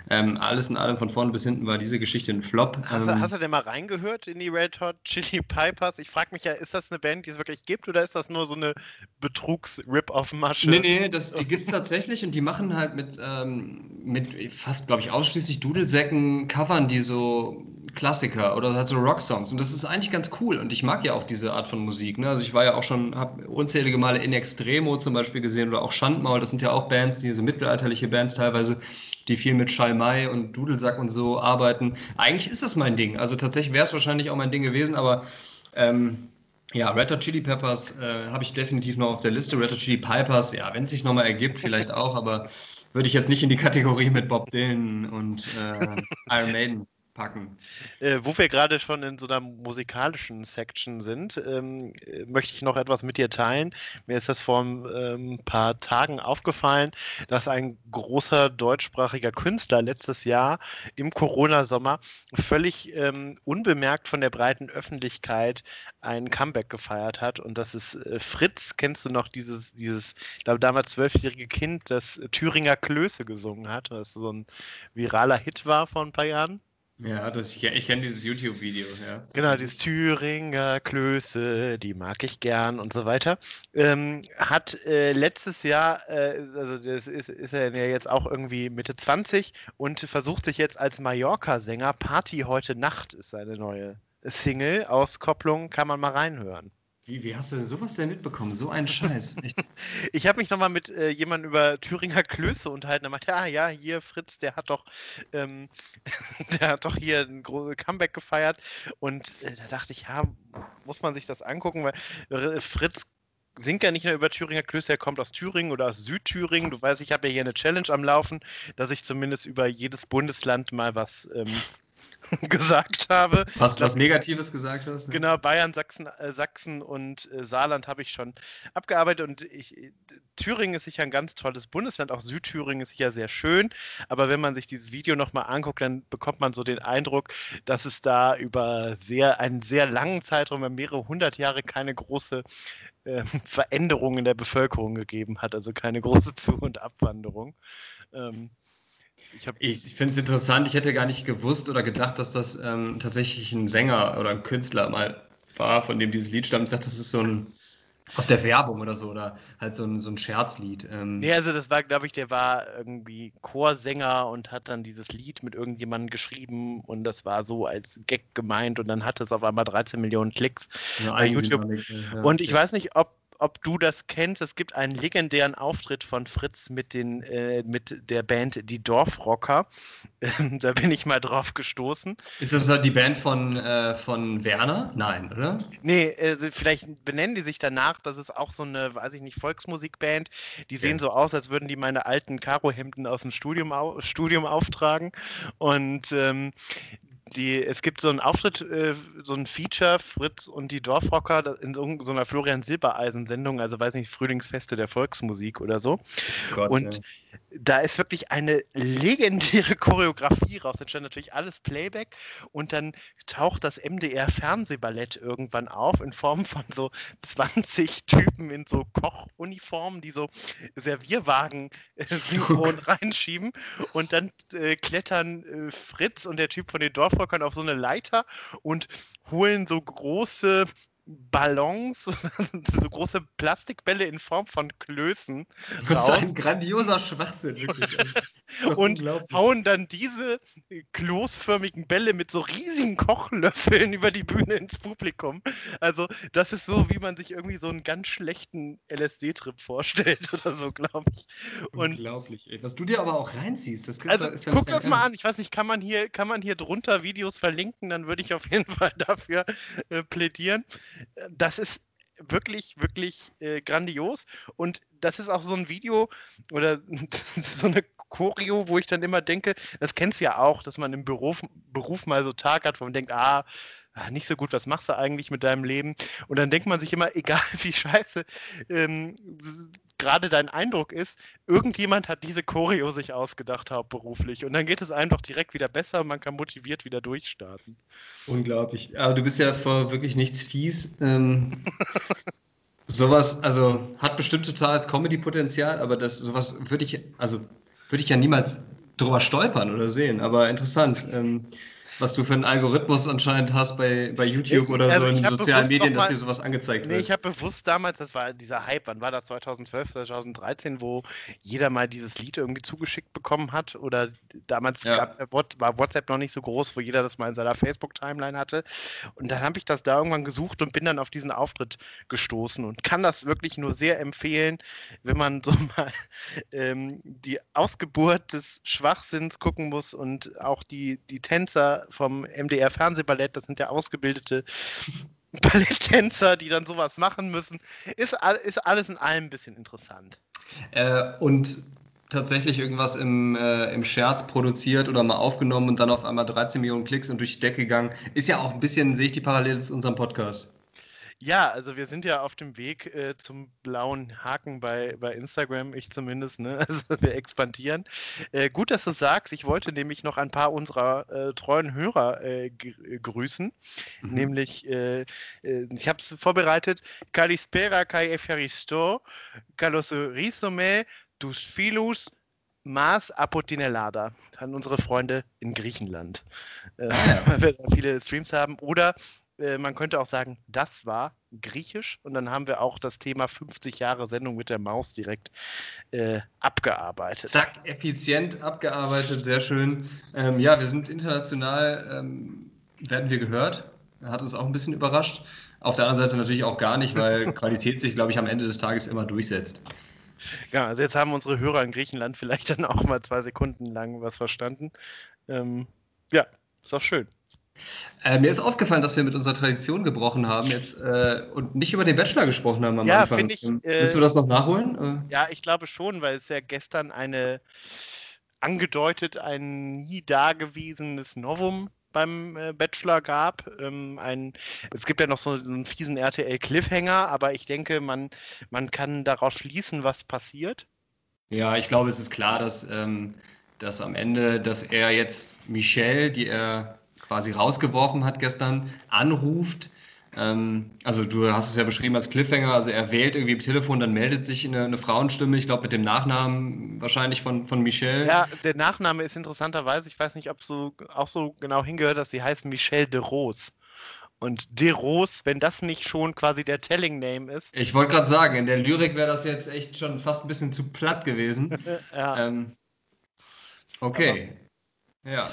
Ähm, alles in allem von vorne bis hinten war diese Geschichte ein Flop. Hast, ähm, hast du denn mal reingehört in die Red Hot Chili Pipers? Ich frage mich ja, ist das eine Band, die es wirklich gibt oder ist das nur so eine Betrugs-Rip-Off-Masche? Nee, nee, das, die gibt es tatsächlich und die machen halt mit, ähm, mit fast, glaube ich, ausschließlich Dudelsäcken, covern die so Klassiker oder halt so Rocksongs und das ist eigentlich ganz cool und ich mag ja auch diese Art von Musik. Ne? Also ich war ja auch schon, habe unzählige Male in Extremo zum Beispiel gesehen oder auch Schandmaul, das sind ja auch Bands, die so mittelalterliche Bands teilweise die viel mit Schalmei und Dudelsack und so arbeiten. Eigentlich ist das mein Ding. Also tatsächlich wäre es wahrscheinlich auch mein Ding gewesen, aber ähm, ja, Red Hot Chili Peppers äh, habe ich definitiv noch auf der Liste. Red Hot Chili Pipers, ja, wenn es sich nochmal ergibt, vielleicht auch, aber würde ich jetzt nicht in die Kategorie mit Bob Dylan und äh, Iron Maiden packen. Äh, wo wir gerade schon in so einer musikalischen Section sind, ähm, möchte ich noch etwas mit dir teilen. Mir ist das vor ein ähm, paar Tagen aufgefallen, dass ein großer deutschsprachiger Künstler letztes Jahr im Corona-Sommer völlig ähm, unbemerkt von der breiten Öffentlichkeit ein Comeback gefeiert hat. Und das ist äh, Fritz. Kennst du noch dieses, dieses damals zwölfjährige Kind, das Thüringer Klöße gesungen hat, was so ein viraler Hit war vor ein paar Jahren? Ja, das, ich, ich kenne dieses YouTube-Video, ja. Genau, dieses Thüringer Klöße, die mag ich gern und so weiter. Ähm, hat äh, letztes Jahr, äh, also das ist, ist er ja jetzt auch irgendwie Mitte 20 und versucht sich jetzt als Mallorca-Sänger. Party heute Nacht ist seine neue Single. Auskopplung kann man mal reinhören. Wie, wie hast du denn sowas denn mitbekommen? So ein Scheiß. ich habe mich nochmal mit äh, jemandem über Thüringer Klöße unterhalten. Er meinte, ah ja, hier Fritz, der hat doch, ähm, der hat doch hier ein großes Comeback gefeiert. Und äh, da dachte ich, ja, muss man sich das angucken, weil äh, Fritz singt ja nicht nur über Thüringer Klöße, er kommt aus Thüringen oder aus Südthüringen. Du weißt, ich habe ja hier eine Challenge am Laufen, dass ich zumindest über jedes Bundesland mal was ähm, gesagt habe. Was, was Negatives gesagt hast? Ne? Genau, Bayern, Sachsen, äh, Sachsen und äh, Saarland habe ich schon abgearbeitet und ich, Thüringen ist sicher ein ganz tolles Bundesland, auch Südthüringen ist sicher sehr schön, aber wenn man sich dieses Video nochmal anguckt, dann bekommt man so den Eindruck, dass es da über sehr, einen sehr langen Zeitraum, mehrere hundert Jahre, keine große äh, Veränderung in der Bevölkerung gegeben hat, also keine große Zu- und Abwanderung. Ähm, ich, ich finde es interessant, ich hätte gar nicht gewusst oder gedacht, dass das ähm, tatsächlich ein Sänger oder ein Künstler mal war, von dem dieses Lied stammt. Ich dachte, das ist so ein aus der Werbung oder so, oder halt so ein, so ein Scherzlied. Ähm. Nee, also das war, glaube ich, der war irgendwie Chorsänger und hat dann dieses Lied mit irgendjemandem geschrieben und das war so als Gag gemeint und dann hatte es auf einmal 13 Millionen Klicks ja, bei YouTube. Ja, und ich weiß nicht, ob ob du das kennst. Es gibt einen legendären Auftritt von Fritz mit, den, äh, mit der Band Die Dorfrocker. Da bin ich mal drauf gestoßen. Ist das die Band von, äh, von Werner? Nein, oder? Nee, äh, vielleicht benennen die sich danach. Das ist auch so eine, weiß ich nicht, Volksmusikband. Die sehen ja. so aus, als würden die meine alten Karo-Hemden aus dem Studium, au Studium auftragen. Und ähm, die, es gibt so einen Auftritt, äh, so ein Feature, Fritz und die Dorfrocker in so, so einer Florian Silbereisen-Sendung, also weiß nicht, Frühlingsfeste der Volksmusik oder so. Gott, und ja da ist wirklich eine legendäre Choreografie raus. Dann stand natürlich alles Playback und dann taucht das MDR-Fernsehballett irgendwann auf in Form von so 20 Typen in so Kochuniformen, die so Servierwagen äh, synchron reinschieben und dann äh, klettern äh, Fritz und der Typ von den Dorfrockern auf so eine Leiter und holen so große Ballons, so große Plastikbälle in Form von Klößen. Das ist ein grandioser Schwachsinn, wirklich. und hauen dann diese kloßförmigen Bälle mit so riesigen Kochlöffeln über die Bühne ins Publikum. Also, das ist so, wie man sich irgendwie so einen ganz schlechten LSD-Trip vorstellt oder so, glaube ich. Und Unglaublich, ey. Was du dir aber auch reinziehst, das also, ist ja guck das mal an. Ich weiß nicht, kann man hier, kann man hier drunter Videos verlinken? Dann würde ich auf jeden Fall dafür äh, plädieren das ist wirklich, wirklich äh, grandios. Und das ist auch so ein Video oder so eine Choreo, wo ich dann immer denke, das kennst du ja auch, dass man im Beruf, Beruf mal so Tag hat, wo man denkt, ah, ah nicht so gut, was machst du eigentlich mit deinem Leben? Und dann denkt man sich immer, egal wie scheiße ähm, gerade dein Eindruck ist, irgendjemand hat diese Choreo sich ausgedacht, hauptberuflich. Und dann geht es einfach direkt wieder besser und man kann motiviert wieder durchstarten. Unglaublich. Aber du bist ja vor wirklich nichts fies. Ähm, sowas, also hat bestimmt totales Comedy-Potenzial, aber das sowas würde ich, also würde ich ja niemals drüber stolpern oder sehen. Aber interessant. Ähm, was du für einen Algorithmus anscheinend hast bei, bei YouTube ich, oder also so in sozialen Medien, mal, dass dir sowas angezeigt nee, wird. Nee, ich habe bewusst damals, das war dieser Hype, wann war das, 2012 oder 2013, wo jeder mal dieses Lied irgendwie zugeschickt bekommen hat oder damals ja. gab, äh, war WhatsApp noch nicht so groß, wo jeder das mal in seiner Facebook-Timeline hatte und dann habe ich das da irgendwann gesucht und bin dann auf diesen Auftritt gestoßen und kann das wirklich nur sehr empfehlen, wenn man so mal ähm, die Ausgeburt des Schwachsinns gucken muss und auch die, die Tänzer vom MDR Fernsehballett, das sind ja ausgebildete Balletttänzer, die dann sowas machen müssen. Ist, ist alles in allem ein bisschen interessant. Äh, und tatsächlich irgendwas im, äh, im Scherz produziert oder mal aufgenommen und dann auf einmal 13 Millionen Klicks und durch die Decke gegangen. Ist ja auch ein bisschen, sehe ich die Parallele zu unserem Podcast. Ja, also wir sind ja auf dem Weg äh, zum blauen Haken bei, bei Instagram, ich zumindest. Ne? Also wir expandieren. Äh, gut, dass du sagst. Ich wollte nämlich noch ein paar unserer äh, treuen Hörer äh, äh, grüßen. Mhm. Nämlich, äh, ich habe es vorbereitet. Kalispera kai eferisto, kalosurisome, dus filus, Mars Apotinellada an unsere Freunde in Griechenland, äh, ah, weil wir da viele Streams haben. Oder äh, man könnte auch sagen, das war griechisch und dann haben wir auch das Thema 50 Jahre Sendung mit der Maus direkt äh, abgearbeitet. Zack, effizient abgearbeitet, sehr schön. Ähm, ja, wir sind international, ähm, werden wir gehört. Hat uns auch ein bisschen überrascht. Auf der anderen Seite natürlich auch gar nicht, weil Qualität sich, glaube ich, am Ende des Tages immer durchsetzt. Ja, also jetzt haben unsere Hörer in Griechenland vielleicht dann auch mal zwei Sekunden lang was verstanden. Ähm, ja, ist auch schön. Äh, mir ist aufgefallen, dass wir mit unserer Tradition gebrochen haben jetzt äh, und nicht über den Bachelor gesprochen haben am ja, Anfang. Ich, ähm, äh, Müssen wir das noch nachholen? Ja, ich glaube schon, weil es ja gestern eine angedeutet ein nie dagewesenes Novum beim äh, Bachelor gab. Ähm, ein, es gibt ja noch so, so einen fiesen RTL-Cliffhanger, aber ich denke, man, man kann daraus schließen, was passiert. Ja, ich glaube, es ist klar, dass, ähm, dass am Ende, dass er jetzt Michelle, die er quasi rausgeworfen hat gestern, anruft ähm, also du hast es ja beschrieben als Cliffhanger, also er wählt irgendwie im Telefon, dann meldet sich eine, eine Frauenstimme, ich glaube mit dem Nachnamen wahrscheinlich von, von Michelle. Ja, der Nachname ist interessanterweise, ich weiß nicht, ob du auch so genau hingehört hast, sie heißt Michelle de Rose. Und De Rose, wenn das nicht schon quasi der Telling Name ist. Ich wollte gerade sagen, in der Lyrik wäre das jetzt echt schon fast ein bisschen zu platt gewesen. ja. Ähm, okay. Aber ja.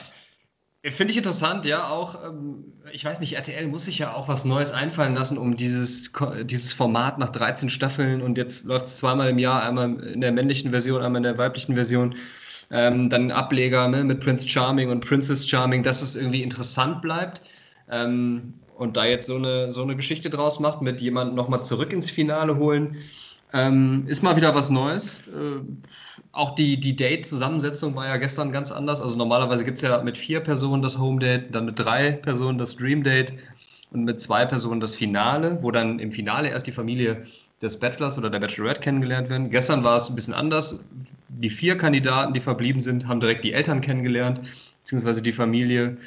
Finde ich interessant, ja, auch, ähm, ich weiß nicht, RTL muss sich ja auch was Neues einfallen lassen, um dieses, dieses Format nach 13 Staffeln und jetzt läuft es zweimal im Jahr, einmal in der männlichen Version, einmal in der weiblichen Version, ähm, dann Ableger ne, mit Prince Charming und Princess Charming, dass es irgendwie interessant bleibt. Ähm, und da jetzt so eine, so eine Geschichte draus macht, mit jemandem nochmal zurück ins Finale holen, ähm, ist mal wieder was Neues. Äh, auch die, die Date-Zusammensetzung war ja gestern ganz anders. Also normalerweise gibt es ja mit vier Personen das Home Date, dann mit drei Personen das Dream Date und mit zwei Personen das Finale, wo dann im Finale erst die Familie des Bachelors oder der Bachelorette kennengelernt werden. Gestern war es ein bisschen anders. Die vier Kandidaten, die verblieben sind, haben direkt die Eltern kennengelernt, beziehungsweise die Familie.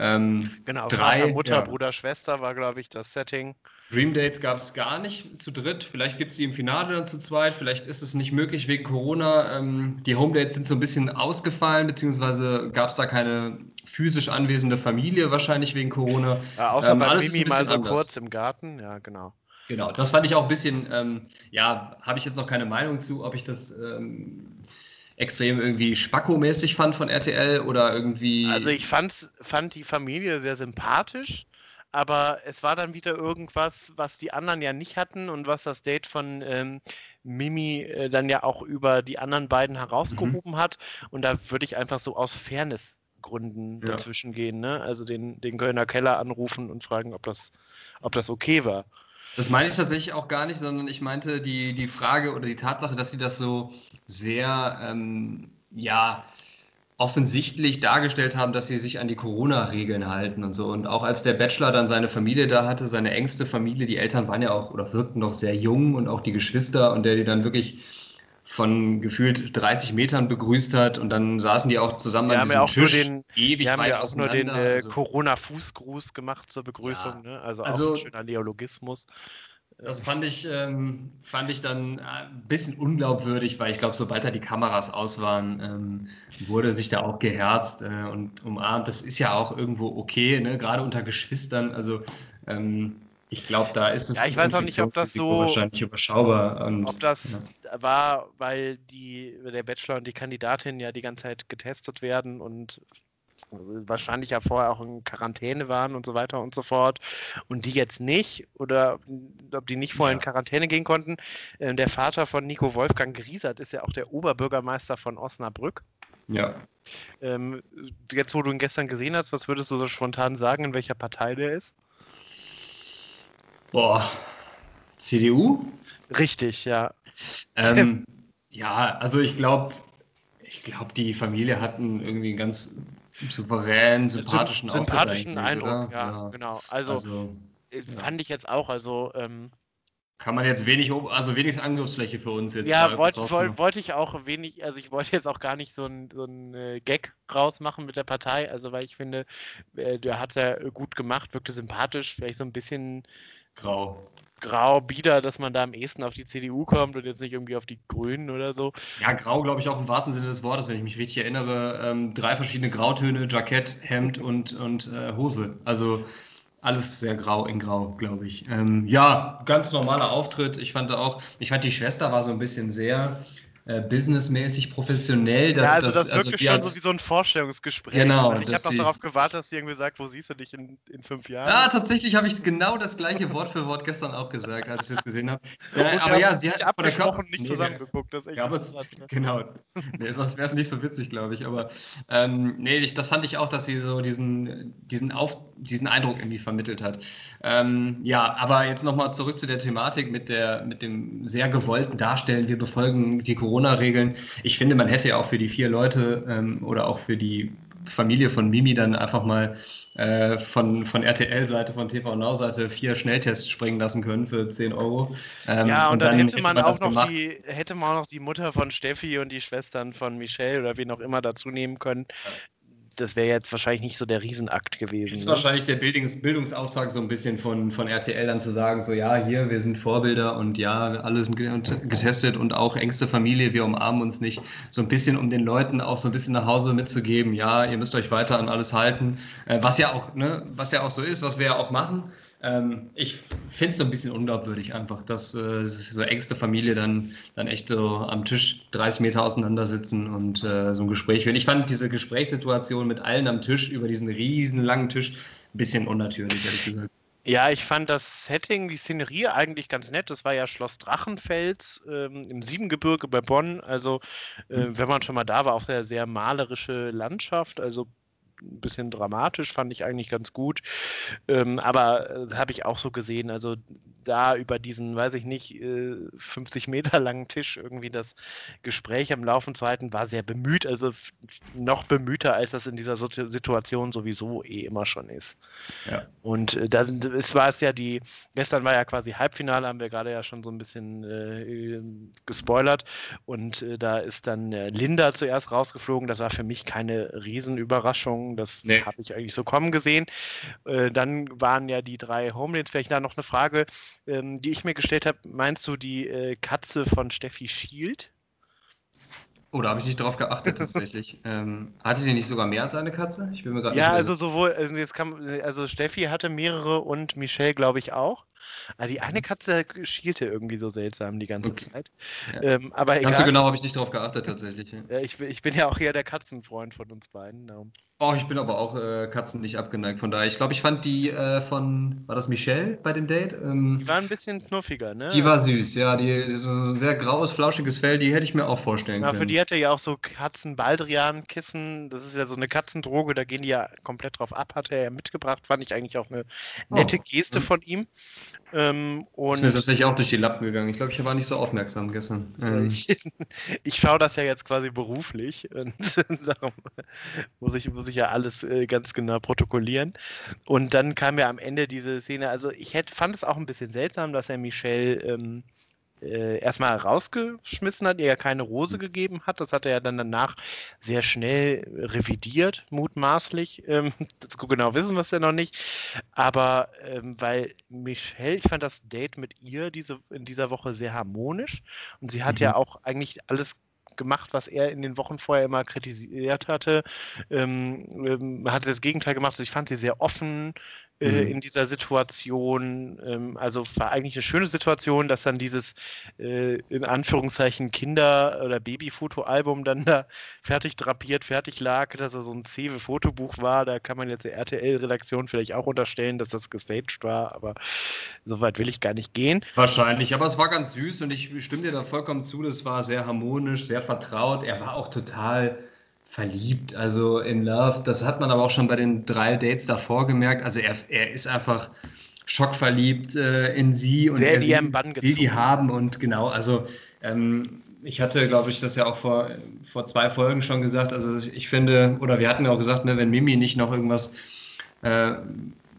Ähm, genau, drei, Vater, Mutter, ja. Bruder, Schwester war, glaube ich, das Setting. Dream Dates gab es gar nicht zu dritt. Vielleicht gibt es die im Finale dann zu zweit. Vielleicht ist es nicht möglich wegen Corona. Ähm, die Home Dates sind so ein bisschen ausgefallen, beziehungsweise gab es da keine physisch anwesende Familie, wahrscheinlich wegen Corona. Ja, außer ähm, bei Mimi mal so anders. kurz im Garten. Ja, genau. Genau, das fand ich auch ein bisschen, ähm, ja, habe ich jetzt noch keine Meinung zu, ob ich das ähm, extrem irgendwie spackomäßig fand von RTL oder irgendwie. Also ich fand, fand die Familie sehr sympathisch aber es war dann wieder irgendwas, was die anderen ja nicht hatten und was das Date von ähm, Mimi äh, dann ja auch über die anderen beiden herausgehoben mhm. hat. Und da würde ich einfach so aus Fairnessgründen ja. dazwischen gehen, ne? Also den, den Kölner Keller anrufen und fragen, ob das, ob das okay war. Das meine ich tatsächlich auch gar nicht, sondern ich meinte die, die Frage oder die Tatsache, dass sie das so sehr, ähm, ja, offensichtlich dargestellt haben, dass sie sich an die Corona-Regeln halten und so. Und auch als der Bachelor dann seine Familie da hatte, seine engste Familie, die Eltern waren ja auch oder wirkten noch sehr jung und auch die Geschwister und der die dann wirklich von gefühlt 30 Metern begrüßt hat und dann saßen die auch zusammen wir an diesem ja Tisch den, ewig Wir haben ja auch nur den äh, also. Corona-Fußgruß gemacht zur Begrüßung, ja. ne? also, also auch ein schöner Neologismus. Das fand ich, ähm, fand ich dann ein bisschen unglaubwürdig, weil ich glaube, sobald da die Kameras aus waren, ähm, wurde sich da auch geherzt äh, und umarmt. Das ist ja auch irgendwo okay, ne? gerade unter Geschwistern. Also ähm, ich glaube, da ist es ja, ich weiß auch nicht, ob das so wahrscheinlich überschaubar. Und, ob das ja. war, weil die, der Bachelor und die Kandidatin ja die ganze Zeit getestet werden und wahrscheinlich ja vorher auch in Quarantäne waren und so weiter und so fort und die jetzt nicht oder ob die nicht vorher ja. in Quarantäne gehen konnten. Äh, der Vater von Nico Wolfgang Griesert ist ja auch der Oberbürgermeister von Osnabrück. Ja. Ähm, jetzt, wo du ihn gestern gesehen hast, was würdest du so spontan sagen, in welcher Partei der ist? Boah, CDU? Richtig, ja. Ähm, ja, also ich glaube, ich glaube, die Familie hatten irgendwie einen ganz souverän, sympathischen, sympathischen Eindruck. Ja, ja, genau. Also, also äh, fand ich jetzt auch. Also ähm, kann man jetzt wenig, also wenig Angriffsfläche für uns jetzt. Ja, wollte wollt, wollt ich auch wenig, also ich wollte jetzt auch gar nicht so ein, so ein äh, Gag rausmachen mit der Partei, also weil ich finde, äh, der hat ja gut gemacht, wirkte sympathisch, vielleicht so ein bisschen grau grau, bieder, dass man da am ehesten auf die CDU kommt und jetzt nicht irgendwie auf die Grünen oder so. Ja, grau, glaube ich, auch im wahrsten Sinne des Wortes, wenn ich mich richtig erinnere. Ähm, drei verschiedene Grautöne, Jackett, Hemd und, und äh, Hose. Also alles sehr grau in grau, glaube ich. Ähm, ja, ganz normaler Auftritt. Ich fand auch, ich fand die Schwester war so ein bisschen sehr äh, businessmäßig professionell. Dass, ja, also das, das wirkte also schon so wie so ein Vorstellungsgespräch. Genau. Ich habe noch darauf gewartet, dass sie irgendwie sagt, wo siehst du dich in, in fünf Jahren? Ja, tatsächlich habe ich genau das gleiche Wort für Wort gestern auch gesagt, als ich es gesehen habe. Ja, aber ja, sie hat Körper nicht nee, zusammengeguckt. Das ist echt ja, aber, ne? Genau. Nee, sonst wäre es nicht so witzig, glaube ich. Aber ähm, nee, ich, das fand ich auch, dass sie so diesen, diesen, Auf, diesen Eindruck irgendwie vermittelt hat. Ähm, ja, aber jetzt nochmal zurück zu der Thematik mit, der, mit dem sehr gewollten Darstellen. Wir befolgen die Corona Corona-Regeln. Ich finde, man hätte ja auch für die vier Leute ähm, oder auch für die Familie von Mimi dann einfach mal äh, von, von RTL-Seite, von TV Now-Seite vier Schnelltests springen lassen können für 10 Euro. Ähm, ja, und, und dann, dann, hätte man, hätte man auch noch die, hätte man auch noch die Mutter von Steffi und die Schwestern von Michelle oder wen auch immer dazu nehmen können. Das wäre jetzt wahrscheinlich nicht so der Riesenakt gewesen. Das ist ne? wahrscheinlich der Bildungs Bildungsauftrag so ein bisschen von, von RTL dann zu sagen, so ja, hier, wir sind Vorbilder und ja, alle sind getestet und auch engste Familie, wir umarmen uns nicht. So ein bisschen, um den Leuten auch so ein bisschen nach Hause mitzugeben, ja, ihr müsst euch weiter an alles halten. Äh, was ja auch, ne, was ja auch so ist, was wir ja auch machen. Ähm, ich finde es so ein bisschen unglaubwürdig einfach, dass äh, so engste Familie dann, dann echt so am Tisch 30 Meter auseinandersitzen und äh, so ein Gespräch führen. Ich fand diese Gesprächssituation mit allen am Tisch über diesen riesen langen Tisch ein bisschen unnatürlich, ehrlich gesagt. Ja, ich fand das Setting, die Szenerie eigentlich ganz nett. Das war ja Schloss Drachenfels ähm, im Siebengebirge bei Bonn. Also, äh, mhm. wenn man schon mal da war, auch sehr, sehr malerische Landschaft. Also ein bisschen dramatisch, fand ich eigentlich ganz gut. Ähm, aber äh, das habe ich auch so gesehen. Also da über diesen, weiß ich nicht, 50 äh, Meter langen Tisch irgendwie das Gespräch am Laufen zu halten, war sehr bemüht. Also noch bemühter, als das in dieser Situation sowieso eh immer schon ist. Ja. Und äh, da es war es ja die, gestern war ja quasi Halbfinale, haben wir gerade ja schon so ein bisschen äh, gespoilert. Und äh, da ist dann äh, Linda zuerst rausgeflogen. Das war für mich keine Riesenüberraschung. Das nee. habe ich eigentlich so kommen gesehen. Äh, dann waren ja die drei Homelines. Vielleicht da noch eine Frage, ähm, die ich mir gestellt habe. Meinst du die äh, Katze von Steffi Schild? Oh, da habe ich nicht drauf geachtet tatsächlich. ähm, hatte sie nicht sogar mehr als eine Katze? Ich bin mir gerade Ja, also sowohl, also jetzt kam, also Steffi hatte mehrere und Michelle, glaube ich, auch. Also die eine Katze schielte irgendwie so seltsam die ganze okay. Zeit. Ja. Ähm, aber Ganz egal. so genau habe ich nicht drauf geachtet tatsächlich. Ja, ich, ich, bin ja auch eher der Katzenfreund von uns beiden. Oh, ich bin aber auch äh, Katzen nicht abgeneigt. Von daher, ich glaube, ich fand die äh, von, war das Michelle bei dem Date? Ähm, die war ein bisschen knuffiger, ne? Die war süß, ja. Die so ein sehr graues, flauschiges Fell, die hätte ich mir auch vorstellen ja, können. Für die hätte ja auch so Katzen-Baldrian-Kissen. Das ist ja so eine Katzendroge, da gehen die ja komplett drauf ab, hat er ja mitgebracht. Fand ich eigentlich auch eine nette oh. Geste mhm. von ihm. Ähm, ist mir tatsächlich auch durch die Lappen gegangen. Ich glaube, ich war nicht so aufmerksam gestern. Ähm. Ich, ich schaue das ja jetzt quasi beruflich und darum muss ich, muss ich ja alles äh, ganz genau protokollieren. Und dann kam ja am Ende diese Szene, also ich hätte, fand es auch ein bisschen seltsam, dass er Michelle ähm, äh, erstmal rausgeschmissen hat, ihr ja keine Rose hm. gegeben hat. Das hat er ja dann danach sehr schnell revidiert, mutmaßlich. Ähm, das genau wissen wir es ja noch nicht. Aber ähm, weil Michelle, ich fand das Date mit ihr diese, in dieser Woche sehr harmonisch und sie hat mhm. ja auch eigentlich alles gemacht, was er in den Wochen vorher immer kritisiert hatte. Ähm, ähm, hat das Gegenteil gemacht. Also ich fand sie sehr offen, äh, mhm. in dieser Situation. Ähm, also war eigentlich eine schöne Situation, dass dann dieses äh, in Anführungszeichen Kinder- oder Babyfotoalbum dann da fertig drapiert, fertig lag, dass er so ein Cewe-Fotobuch war. Da kann man jetzt der RTL-Redaktion vielleicht auch unterstellen, dass das gestaged war, aber so weit will ich gar nicht gehen. Wahrscheinlich, aber es war ganz süß und ich stimme dir da vollkommen zu. Das war sehr harmonisch, sehr vertraut. Er war auch total verliebt, also in Love. Das hat man aber auch schon bei den drei Dates davor gemerkt. Also er, er ist einfach schockverliebt äh, in sie und Sehr er will, Bann will die haben und genau, also ähm, ich hatte, glaube ich, das ja auch vor, vor zwei Folgen schon gesagt. Also ich finde, oder wir hatten ja auch gesagt, ne, wenn Mimi nicht noch irgendwas äh,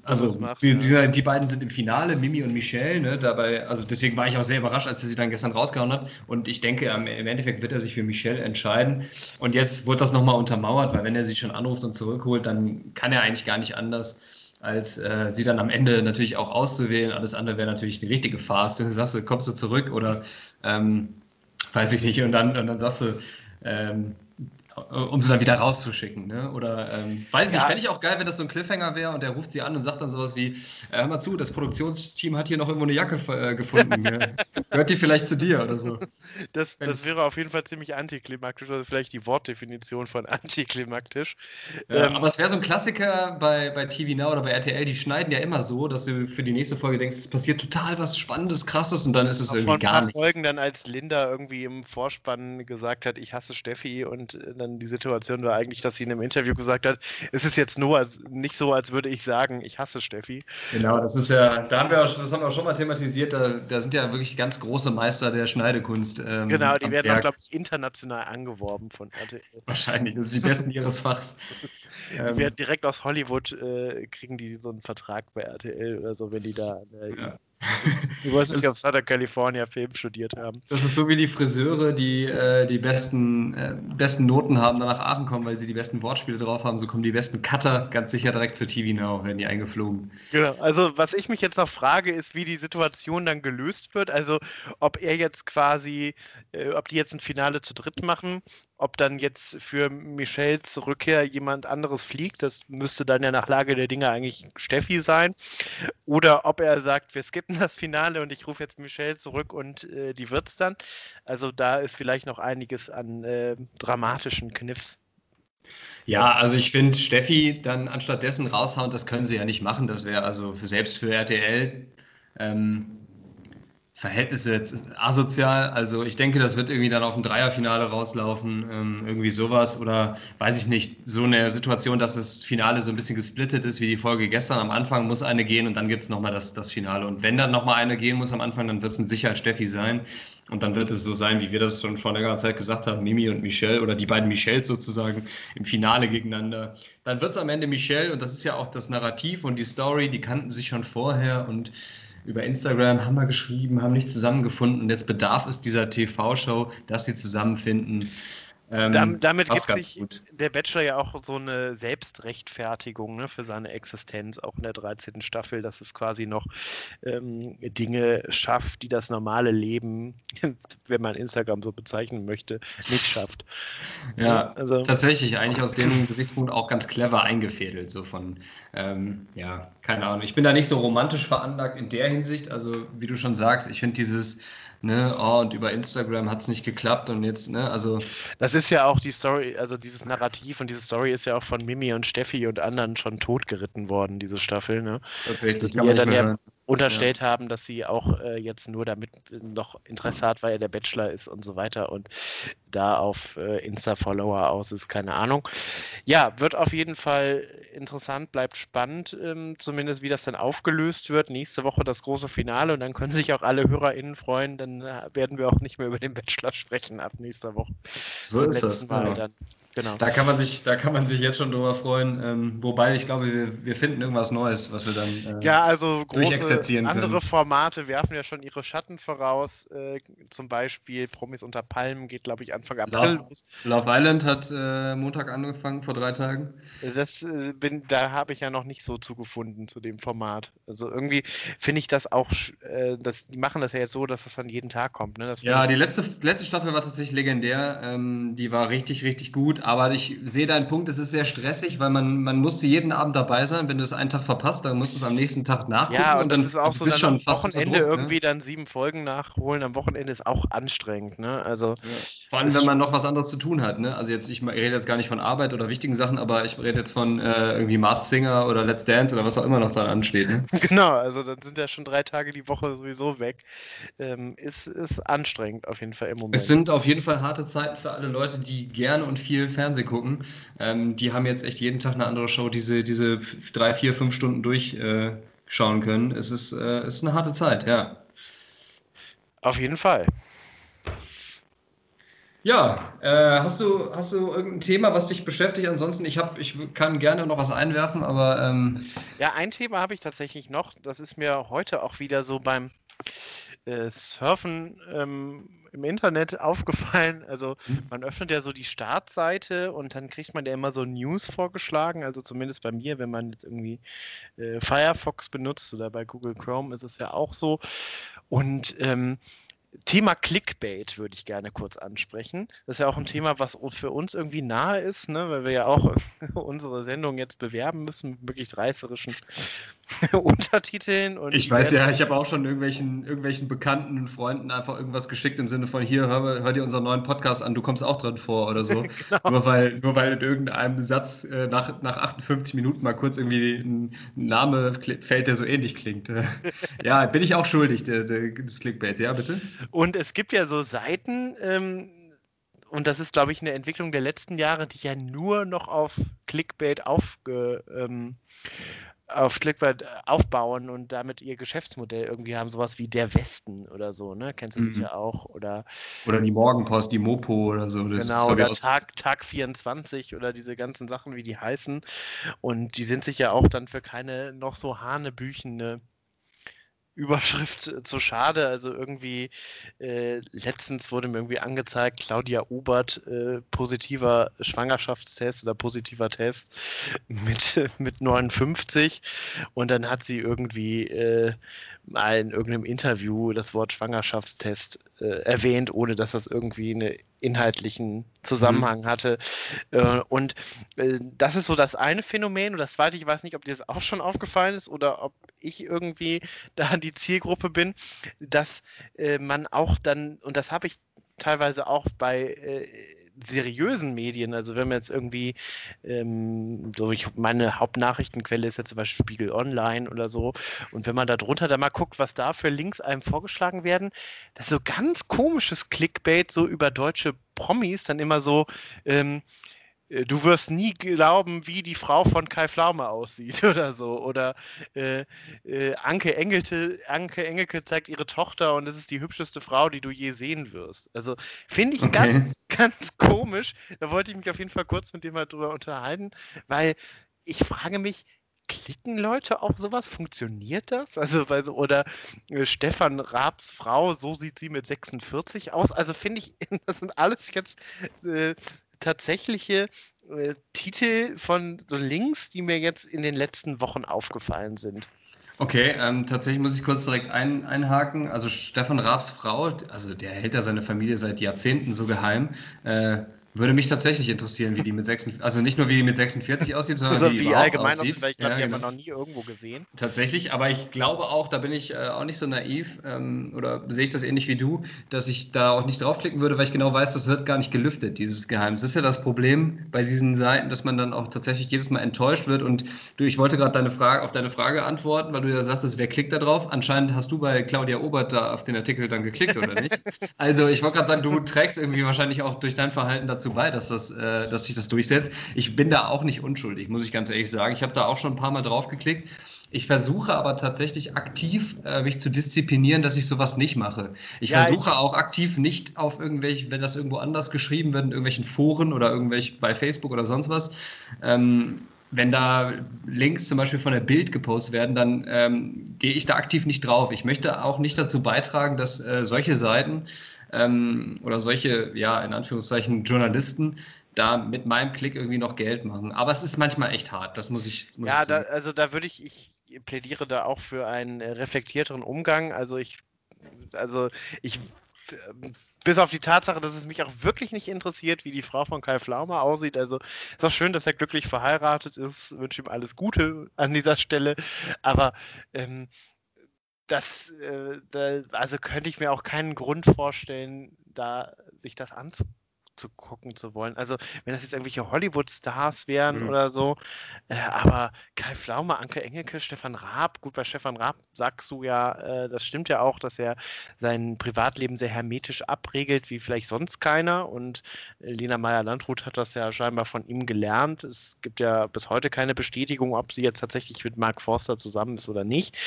also macht, die, ja. die, beiden sind im Finale, Mimi und Michelle, ne, dabei, also deswegen war ich auch sehr überrascht, als er sie dann gestern rausgehauen hat. Und ich denke, im Endeffekt wird er sich für Michelle entscheiden. Und jetzt wird das nochmal untermauert, weil wenn er sie schon anruft und zurückholt, dann kann er eigentlich gar nicht anders, als äh, sie dann am Ende natürlich auch auszuwählen. Alles andere wäre natürlich die richtige Farce. Du sagst, kommst du zurück oder ähm, weiß ich nicht, und dann, und dann sagst du, ähm, äh, um sie dann wieder rauszuschicken. Ne? Oder ähm, weiß ich ja. nicht, fände ich auch geil, wenn das so ein Cliffhanger wäre und der ruft sie an und sagt dann sowas wie: äh, Hör mal zu, das Produktionsteam hat hier noch irgendwo eine Jacke äh, gefunden. Gehört die vielleicht zu dir oder so? Das, das wäre auf jeden Fall ziemlich antiklimaktisch, also vielleicht die Wortdefinition von antiklimaktisch. Ja, ähm, aber es wäre so ein Klassiker bei, bei TV Now oder bei RTL, die schneiden ja immer so, dass du für die nächste Folge denkst, es passiert total was Spannendes, Krasses und dann ist es irgendwie gar nichts. Folgen dann, als Linda irgendwie im Vorspann gesagt hat, ich hasse Steffi und äh, dann die Situation war eigentlich, dass sie in einem Interview gesagt hat, es ist jetzt nur als, nicht so, als würde ich sagen, ich hasse Steffi. Genau, das ist ja, da haben wir auch, das haben wir auch schon mal thematisiert, da, da sind ja wirklich ganz große Meister der Schneidekunst. Ähm, genau, die werden auch, glaube ich, international angeworben von RTL. Wahrscheinlich, das sind die besten ihres Fachs. die ähm, werden direkt aus Hollywood, äh, kriegen die so einen Vertrag bei RTL oder so, wenn die da äh, ja. Du weißt nicht, ob Southern California Film studiert haben. Das ist so wie die Friseure, die äh, die besten, äh, besten Noten haben, dann nach Aachen kommen, weil sie die besten Wortspiele drauf haben. So kommen die besten Cutter ganz sicher direkt zu TV Now, werden die eingeflogen. Genau. Also, was ich mich jetzt noch frage, ist, wie die Situation dann gelöst wird. Also, ob er jetzt quasi, äh, ob die jetzt ein Finale zu dritt machen ob dann jetzt für Michels Rückkehr jemand anderes fliegt, das müsste dann ja nach Lage der Dinge eigentlich Steffi sein. Oder ob er sagt, wir skippen das Finale und ich rufe jetzt Michelle zurück und äh, die wird's dann. Also da ist vielleicht noch einiges an äh, dramatischen Kniffs. Ja, also ich finde, Steffi dann anstatt dessen raushauen, das können sie ja nicht machen. Das wäre also selbst für RTL ähm, Verhältnisse asozial. Also ich denke, das wird irgendwie dann auf ein Dreierfinale rauslaufen, ähm, irgendwie sowas. Oder weiß ich nicht, so eine Situation, dass das Finale so ein bisschen gesplittet ist, wie die Folge gestern. Am Anfang muss eine gehen und dann gibt es nochmal das, das Finale. Und wenn dann nochmal eine gehen muss am Anfang, dann wird es mit Sicherheit Steffi sein. Und dann wird es so sein, wie wir das schon vor längerer Zeit gesagt haben, Mimi und Michelle oder die beiden Michelles sozusagen im Finale gegeneinander. Dann wird es am Ende Michelle und das ist ja auch das Narrativ und die Story, die kannten sich schon vorher und über Instagram haben wir geschrieben, haben nicht zusammengefunden. Und jetzt bedarf es dieser TV-Show, dass sie zusammenfinden. Ähm, Dam damit gibt sich gut. der Bachelor ja auch so eine Selbstrechtfertigung ne, für seine Existenz, auch in der 13. Staffel, dass es quasi noch ähm, Dinge schafft, die das normale Leben, wenn man Instagram so bezeichnen möchte, nicht schafft. Ja, also, tatsächlich, eigentlich aus dem Gesichtspunkt auch ganz clever eingefädelt, so von, ähm, ja, keine Ahnung. Ich bin da nicht so romantisch veranlagt in der Hinsicht, also wie du schon sagst, ich finde dieses ne, oh, und über Instagram hat es nicht geklappt und jetzt, ne, also. Das ist ja auch die Story, also dieses Narrativ und diese Story ist ja auch von Mimi und Steffi und anderen schon totgeritten worden, diese Staffel, ne? Tatsächlich. Die ja dann ja unterstellt ja. haben, dass sie auch äh, jetzt nur damit noch Interesse hat, weil er der Bachelor ist und so weiter und da auf äh, Insta-Follower aus ist, keine Ahnung. Ja, wird auf jeden Fall interessant, bleibt spannend, ähm, zumindest wie das dann aufgelöst wird. Nächste Woche das große Finale und dann können sich auch alle HörerInnen freuen, dann äh, werden wir auch nicht mehr über den Bachelor sprechen ab nächster Woche. So Zum ist das. Mal genau. dann. Genau. Da kann man sich, da kann man sich jetzt schon drüber freuen. Ähm, wobei ich glaube, wir, wir finden irgendwas Neues, was wir dann äh, ja, also große andere Formate werfen ja schon ihre Schatten voraus. Äh, zum Beispiel Promis unter Palmen geht, glaube ich, Anfang April Love, los. Love Island hat äh, Montag angefangen vor drei Tagen. Das äh, bin, da habe ich ja noch nicht so zugefunden zu dem Format. Also irgendwie finde ich das auch, äh, das, die machen das ja jetzt so, dass das dann jeden Tag kommt. Ne? ja, die letzte, letzte Staffel war tatsächlich legendär. Ähm, die war richtig, richtig gut aber ich sehe deinen Punkt, es ist sehr stressig, weil man, man musste jeden Abend dabei sein. Wenn du es einen Tag verpasst, dann musst du es am nächsten Tag nachgucken. Ja, und, und dann ist auch so, dann am Wochenende Druck, ne? irgendwie ne? dann sieben Folgen nachholen. Am Wochenende ist auch anstrengend. Ne? Also, ja. Vor allem, wenn man noch was anderes zu tun hat. Ne? Also jetzt, ich rede jetzt gar nicht von Arbeit oder wichtigen Sachen, aber ich rede jetzt von äh, irgendwie Mars Singer oder Let's Dance oder was auch immer noch da ansteht. Ne? genau, also dann sind ja schon drei Tage die Woche sowieso weg. Ähm, ist, ist anstrengend auf jeden Fall im Moment. Es sind auf jeden Fall harte Zeiten für alle Leute, die gerne und viel Fernsehen gucken. Ähm, die haben jetzt echt jeden Tag eine andere Show, diese, diese drei, vier, fünf Stunden durchschauen äh, können. Es ist, äh, es ist eine harte Zeit, ja. Auf jeden Fall. Ja, äh, hast, du, hast du irgendein Thema, was dich beschäftigt? Ansonsten, ich, hab, ich kann gerne noch was einwerfen, aber. Ähm ja, ein Thema habe ich tatsächlich noch. Das ist mir heute auch wieder so beim äh, Surfen ähm, im Internet aufgefallen. Also mhm. man öffnet ja so die Startseite und dann kriegt man ja immer so News vorgeschlagen. Also zumindest bei mir, wenn man jetzt irgendwie äh, Firefox benutzt oder bei Google Chrome ist es ja auch so. Und ähm, Thema Clickbait würde ich gerne kurz ansprechen. Das ist ja auch ein Thema, was für uns irgendwie nahe ist, ne? weil wir ja auch unsere Sendung jetzt bewerben müssen mit möglichst reißerischen Untertiteln. Und ich weiß ja, ich habe auch schon irgendwelchen, irgendwelchen Bekannten und Freunden einfach irgendwas geschickt im Sinne von, hier, hör, hör dir unseren neuen Podcast an, du kommst auch drin vor oder so. genau. nur, weil, nur weil in irgendeinem Satz äh, nach, nach 58 Minuten mal kurz irgendwie ein Name fällt, der so ähnlich klingt. ja, bin ich auch schuldig, der, der, des Clickbait, ja, bitte? Und es gibt ja so Seiten, ähm, und das ist, glaube ich, eine Entwicklung der letzten Jahre, die ja nur noch auf Clickbait aufge, ähm, auf Clickbait aufbauen und damit ihr Geschäftsmodell irgendwie haben, sowas wie der Westen oder so, ne? Kennst du mhm. sicher auch? Oder, oder die Morgenpost, die Mopo oder so. Das genau, oder Tag, Tag 24 oder diese ganzen Sachen, wie die heißen. Und die sind sich ja auch dann für keine noch so hanebüchene Überschrift äh, zu schade. Also irgendwie, äh, letztens wurde mir irgendwie angezeigt, Claudia Obert, äh, positiver Schwangerschaftstest oder positiver Test mit, mit 59. Und dann hat sie irgendwie äh, mal in irgendeinem Interview das Wort Schwangerschaftstest äh, erwähnt, ohne dass das irgendwie einen inhaltlichen Zusammenhang mhm. hatte. Äh, und äh, das ist so das eine Phänomen. Und das zweite, ich weiß nicht, ob dir das auch schon aufgefallen ist oder ob ich irgendwie da die Zielgruppe bin, dass äh, man auch dann, und das habe ich teilweise auch bei äh, seriösen Medien, also wenn man jetzt irgendwie, ähm, so ich, meine Hauptnachrichtenquelle ist ja zum Beispiel Spiegel Online oder so, und wenn man da drunter dann mal guckt, was da für Links einem vorgeschlagen werden, das ist so ganz komisches Clickbait, so über deutsche Promis, dann immer so, ähm, äh, du wirst nie glauben, wie die Frau von Kai Pflaume aussieht oder so. Oder äh, äh, Anke, Engelte, Anke Engelke zeigt ihre Tochter und es ist die hübscheste Frau, die du je sehen wirst. Also finde ich okay. ganz, ganz komisch. Da wollte ich mich auf jeden Fall kurz mit dir mal drüber unterhalten, weil ich frage mich, klicken Leute auf sowas? Funktioniert das? Also, weil so, oder äh, Stefan Raabs Frau, so sieht sie mit 46 aus. Also finde ich, das sind alles jetzt äh, tatsächliche äh, Titel von so Links, die mir jetzt in den letzten Wochen aufgefallen sind. Okay, ähm, tatsächlich muss ich kurz direkt ein, einhaken. Also Stefan Raabs Frau, also der hält ja seine Familie seit Jahrzehnten so geheim. Äh, würde mich tatsächlich interessieren, wie die mit 46, also nicht nur wie die mit 46 aussieht, sondern also wie, wie allgemein aussieht. Weil ich glaube, ja, die genau. haben wir noch nie irgendwo gesehen. Tatsächlich, aber ich glaube auch, da bin ich äh, auch nicht so naiv ähm, oder sehe ich das ähnlich wie du, dass ich da auch nicht draufklicken würde, weil ich genau weiß, das wird gar nicht gelüftet, dieses Geheimnis. Das ist ja das Problem bei diesen Seiten, dass man dann auch tatsächlich jedes Mal enttäuscht wird und du, ich wollte gerade deine Frage, auf deine Frage antworten, weil du ja sagtest, wer klickt da drauf? Anscheinend hast du bei Claudia Obert da auf den Artikel dann geklickt, oder nicht? also ich wollte gerade sagen, du trägst irgendwie wahrscheinlich auch durch dein Verhalten dazu bei, dass das äh, dass sich das durchsetzt. Ich bin da auch nicht unschuldig, muss ich ganz ehrlich sagen. Ich habe da auch schon ein paar Mal drauf geklickt. Ich versuche aber tatsächlich aktiv äh, mich zu disziplinieren, dass ich sowas nicht mache. Ich ja, versuche ich auch aktiv nicht auf irgendwelche, wenn das irgendwo anders geschrieben wird, in irgendwelchen Foren oder irgendwelche bei Facebook oder sonst was. Ähm, wenn da Links zum Beispiel von der Bild gepostet werden, dann ähm, gehe ich da aktiv nicht drauf. Ich möchte auch nicht dazu beitragen, dass äh, solche Seiten ähm, oder solche, ja, in Anführungszeichen Journalisten da mit meinem Klick irgendwie noch Geld machen. Aber es ist manchmal echt hart, das muss ich. Muss ja, ich da, also da würde ich, ich plädiere da auch für einen äh, reflektierteren Umgang. Also ich, also ich ähm, bis auf die Tatsache, dass es mich auch wirklich nicht interessiert, wie die Frau von Kai Flaumer aussieht. Also ist auch schön, dass er glücklich verheiratet ist. Wünsche ihm alles Gute an dieser Stelle. Aber ähm, das, äh, da, also könnte ich mir auch keinen Grund vorstellen, da sich das anzugucken gucken zu wollen. Also, wenn das jetzt irgendwelche Hollywood-Stars wären mhm. oder so, äh, aber Kai Pflaume, Anke Engelke, Stefan Raab, gut, bei Stefan Raab sagst du ja, äh, das stimmt ja auch, dass er sein Privatleben sehr hermetisch abregelt, wie vielleicht sonst keiner. Und äh, Lena Meyer-Landrut hat das ja scheinbar von ihm gelernt. Es gibt ja bis heute keine Bestätigung, ob sie jetzt tatsächlich mit Mark Forster zusammen ist oder nicht.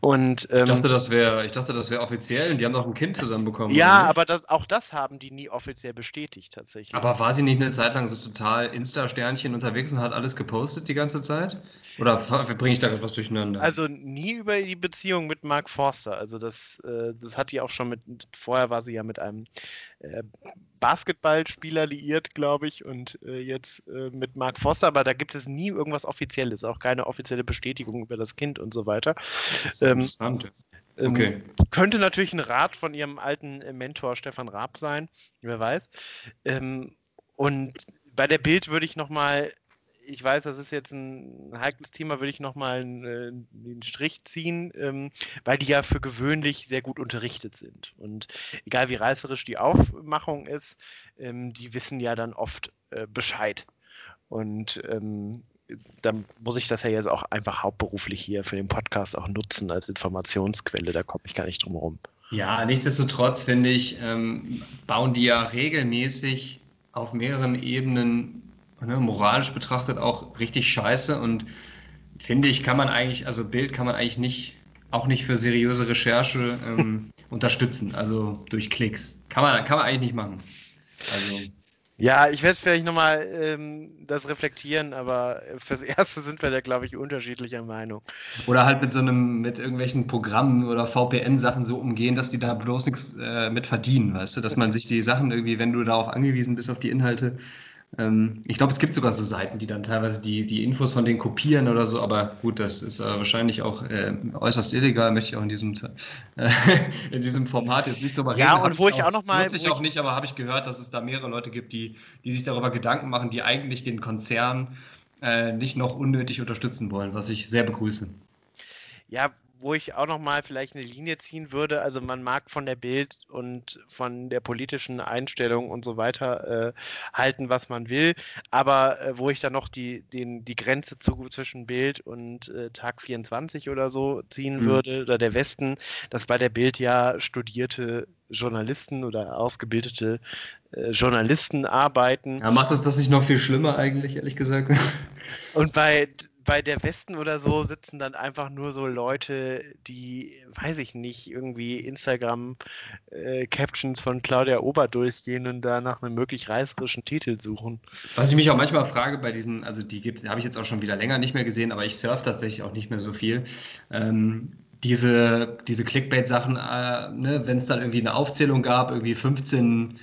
Und, ähm, ich dachte, das wäre, ich dachte, das wäre offiziell und die haben doch ein Kind zusammen bekommen. Ja, aber das, auch das haben die nie offiziell bestätigt tatsächlich. Aber war sie nicht eine Zeit lang so total Insta-Sternchen unterwegs und hat alles gepostet die ganze Zeit? Oder bringe ich da etwas durcheinander? Also nie über die Beziehung mit Mark Forster. Also das, äh, das hat die auch schon mit, vorher war sie ja mit einem äh, Basketballspieler liiert, glaube ich, und äh, jetzt äh, mit Mark Forster, aber da gibt es nie irgendwas Offizielles, auch keine offizielle Bestätigung über das Kind und so weiter. Ähm, Interessant. Ähm, okay. Könnte natürlich ein Rat von ihrem alten äh, Mentor Stefan Raab sein, wer weiß. Ähm, und bei der Bild würde ich nochmal, ich weiß, das ist jetzt ein heikles Thema, würde ich nochmal einen, äh, einen Strich ziehen, ähm, weil die ja für gewöhnlich sehr gut unterrichtet sind. Und egal wie reißerisch die Aufmachung ist, ähm, die wissen ja dann oft äh, Bescheid. Und ähm, dann muss ich das ja jetzt auch einfach hauptberuflich hier für den Podcast auch nutzen als Informationsquelle. Da komme ich gar nicht drum herum. Ja, nichtsdestotrotz finde ich, ähm, bauen die ja regelmäßig auf mehreren Ebenen ne, moralisch betrachtet auch richtig scheiße und finde ich, kann man eigentlich, also Bild kann man eigentlich nicht, auch nicht für seriöse Recherche ähm, unterstützen, also durch Klicks. Kann man, kann man eigentlich nicht machen. Also. Ja, ich werde vielleicht nochmal ähm, das reflektieren, aber fürs Erste sind wir da, glaube ich, unterschiedlicher Meinung. Oder halt mit so einem, mit irgendwelchen Programmen oder VPN-Sachen so umgehen, dass die da bloß nichts äh, mit verdienen, weißt du? Dass man sich die Sachen irgendwie, wenn du darauf angewiesen bist, auf die Inhalte, ähm, ich glaube, es gibt sogar so Seiten, die dann teilweise die, die Infos von denen kopieren oder so, aber gut, das ist äh, wahrscheinlich auch äh, äußerst illegal, möchte ich auch in diesem, äh, in diesem Format jetzt nicht drüber reden. Ja, und wo ich auch, auch nochmal. Nutze ich auch nicht, aber habe ich gehört, dass es da mehrere Leute gibt, die, die sich darüber Gedanken machen, die eigentlich den Konzern äh, nicht noch unnötig unterstützen wollen, was ich sehr begrüße. Ja, wo ich auch noch mal vielleicht eine Linie ziehen würde. Also man mag von der Bild und von der politischen Einstellung und so weiter äh, halten, was man will, aber äh, wo ich dann noch die, den, die Grenze zu, zwischen Bild und äh, Tag 24 oder so ziehen mhm. würde, oder der Westen, dass bei der Bild ja studierte Journalisten oder ausgebildete äh, Journalisten arbeiten. Ja, macht das das nicht noch viel schlimmer eigentlich, ehrlich gesagt? Und bei bei der Westen oder so sitzen dann einfach nur so Leute, die, weiß ich nicht, irgendwie Instagram-Captions äh, von Claudia Ober durchgehen und da nach einem möglich reißerischen Titel suchen. Was ich mich auch manchmal frage bei diesen, also die gibt, habe ich jetzt auch schon wieder länger nicht mehr gesehen, aber ich surfe tatsächlich auch nicht mehr so viel. Ähm, diese, diese Clickbait-Sachen, äh, ne, wenn es dann irgendwie eine Aufzählung gab, irgendwie 15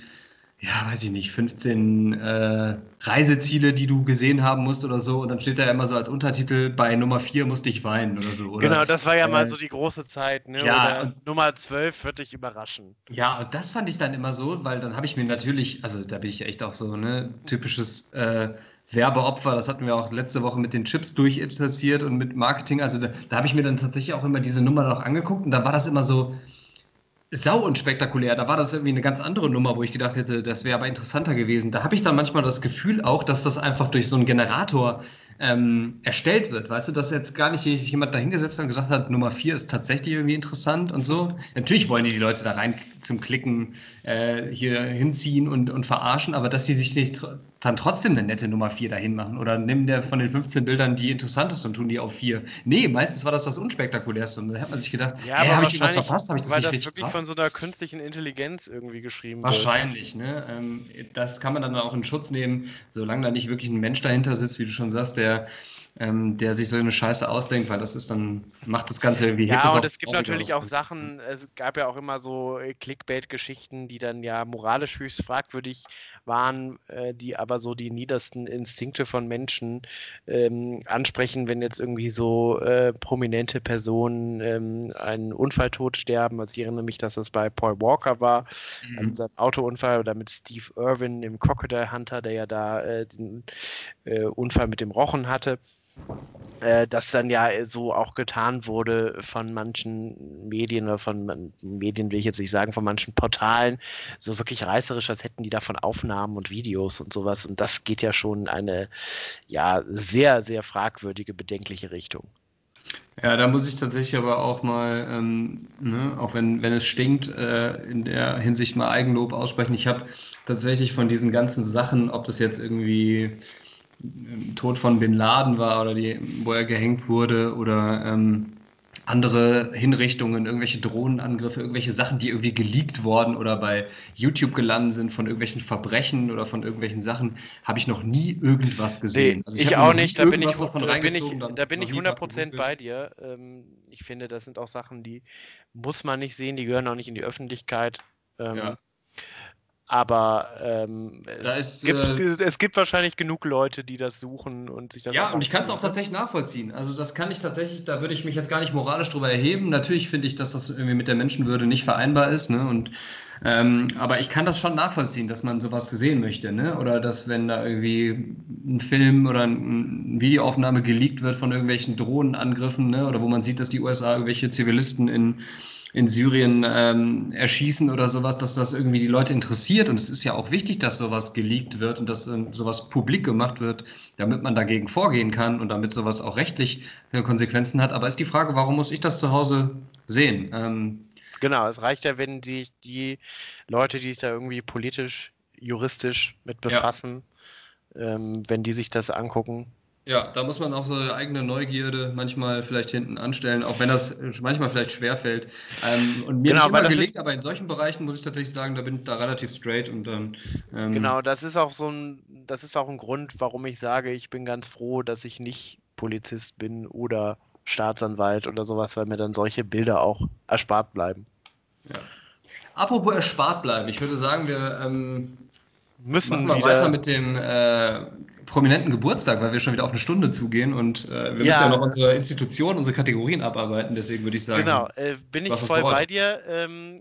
ja, weiß ich nicht, 15 äh, Reiseziele, die du gesehen haben musst oder so. Und dann steht da immer so als Untertitel, bei Nummer 4 musste ich weinen oder so. Oder? Genau, das war ja äh, mal so die große Zeit. Ne? Ja, und, Nummer 12 wird dich überraschen. Ja, und das fand ich dann immer so, weil dann habe ich mir natürlich, also da bin ich ja echt auch so, ne, typisches äh, Werbeopfer, das hatten wir auch letzte Woche mit den Chips durchinteressiert und mit Marketing. Also da, da habe ich mir dann tatsächlich auch immer diese Nummer noch angeguckt und da war das immer so, sau unspektakulär. Da war das irgendwie eine ganz andere Nummer, wo ich gedacht hätte, das wäre aber interessanter gewesen. Da habe ich dann manchmal das Gefühl auch, dass das einfach durch so einen Generator ähm, erstellt wird. Weißt du, dass jetzt gar nicht jemand dahingesetzt hat und gesagt hat, Nummer 4 ist tatsächlich irgendwie interessant und so. Natürlich wollen die die Leute da rein zum Klicken äh, hier hinziehen und, und verarschen, aber dass sie sich nicht dann trotzdem eine nette Nummer 4 dahin machen oder nehmen der von den 15 Bildern die interessanteste und tun die auf 4. Nee, meistens war das das unspektakulärste und da hat man sich gedacht, ja, hey, habe ich was verpasst? Habe ich das weil nicht das wirklich drauf? von so einer künstlichen Intelligenz irgendwie geschrieben Wahrscheinlich, wird. ne? Ähm, das kann man dann auch in Schutz nehmen, solange da nicht wirklich ein Mensch dahinter sitzt, wie du schon sagst, der ähm, der sich so eine Scheiße ausdenkt, weil das ist dann, macht das Ganze irgendwie Ja, und es gibt natürlich auch Sachen, es gab ja auch immer so äh, Clickbait-Geschichten, die dann ja moralisch höchst fragwürdig waren, äh, die aber so die niedersten Instinkte von Menschen ähm, ansprechen, wenn jetzt irgendwie so äh, prominente Personen ähm, einen Unfalltod sterben. Also ich erinnere mich, dass das bei Paul Walker war, mhm. also sein Autounfall oder mit Steve Irwin im Crocodile Hunter, der ja da äh, den äh, Unfall mit dem Rochen hatte äh, das dann ja so auch getan wurde von manchen Medien oder von Medien will ich jetzt nicht sagen, von manchen Portalen, so wirklich reißerisch, als hätten die davon Aufnahmen und Videos und sowas. Und das geht ja schon in eine ja sehr, sehr fragwürdige, bedenkliche Richtung. Ja, da muss ich tatsächlich aber auch mal, ähm, ne, auch wenn, wenn es stinkt, äh, in der Hinsicht mal Eigenlob aussprechen. Ich habe tatsächlich von diesen ganzen Sachen, ob das jetzt irgendwie Tod von Bin Laden war oder die, wo er gehängt wurde oder ähm, andere Hinrichtungen, irgendwelche Drohnenangriffe, irgendwelche Sachen, die irgendwie geleakt worden oder bei YouTube gelandet sind von irgendwelchen Verbrechen oder von irgendwelchen Sachen, habe ich noch nie irgendwas gesehen. Nee, also ich, ich auch nicht, da bin ich, da bin ich, da bin ich 100% bei dir. Ähm, ich finde, das sind auch Sachen, die muss man nicht sehen, die gehören auch nicht in die Öffentlichkeit. Ähm, ja. Aber ähm, es, gibt, äh, es, gibt, wahrscheinlich genug Leute, die das suchen und sich das. Ja, und ich kann es auch tatsächlich nachvollziehen. Also das kann ich tatsächlich, da würde ich mich jetzt gar nicht moralisch drüber erheben. Natürlich finde ich, dass das irgendwie mit der Menschenwürde nicht vereinbar ist. Ne? Und, ähm, aber ich kann das schon nachvollziehen, dass man sowas sehen möchte. Ne? Oder dass, wenn da irgendwie ein Film oder eine Videoaufnahme geleakt wird von irgendwelchen Drohnenangriffen, ne? oder wo man sieht, dass die USA irgendwelche Zivilisten in in Syrien ähm, erschießen oder sowas, dass das irgendwie die Leute interessiert. Und es ist ja auch wichtig, dass sowas geleakt wird und dass ähm, sowas publik gemacht wird, damit man dagegen vorgehen kann und damit sowas auch rechtlich äh, Konsequenzen hat. Aber ist die Frage, warum muss ich das zu Hause sehen? Ähm, genau, es reicht ja, wenn die, die Leute, die sich da irgendwie politisch juristisch mit befassen, ja. ähm, wenn die sich das angucken. Ja, da muss man auch so eine eigene Neugierde manchmal vielleicht hinten anstellen, auch wenn das manchmal vielleicht schwerfällt. Ähm, und mir genau, nicht immer gelingt, aber in solchen Bereichen muss ich tatsächlich sagen, da bin ich da relativ straight und dann. Ähm, genau, das ist auch so ein, das ist auch ein Grund, warum ich sage, ich bin ganz froh, dass ich nicht Polizist bin oder Staatsanwalt oder sowas, weil mir dann solche Bilder auch erspart bleiben. Ja. Apropos erspart bleiben, ich würde sagen, wir ähm, müssen mal weiter mit dem äh, prominenten Geburtstag, weil wir schon wieder auf eine Stunde zugehen und äh, wir ja. müssen ja noch unsere Institution, unsere Kategorien abarbeiten. Deswegen würde ich sagen. Genau, äh, bin ich voll bei dir. Ähm,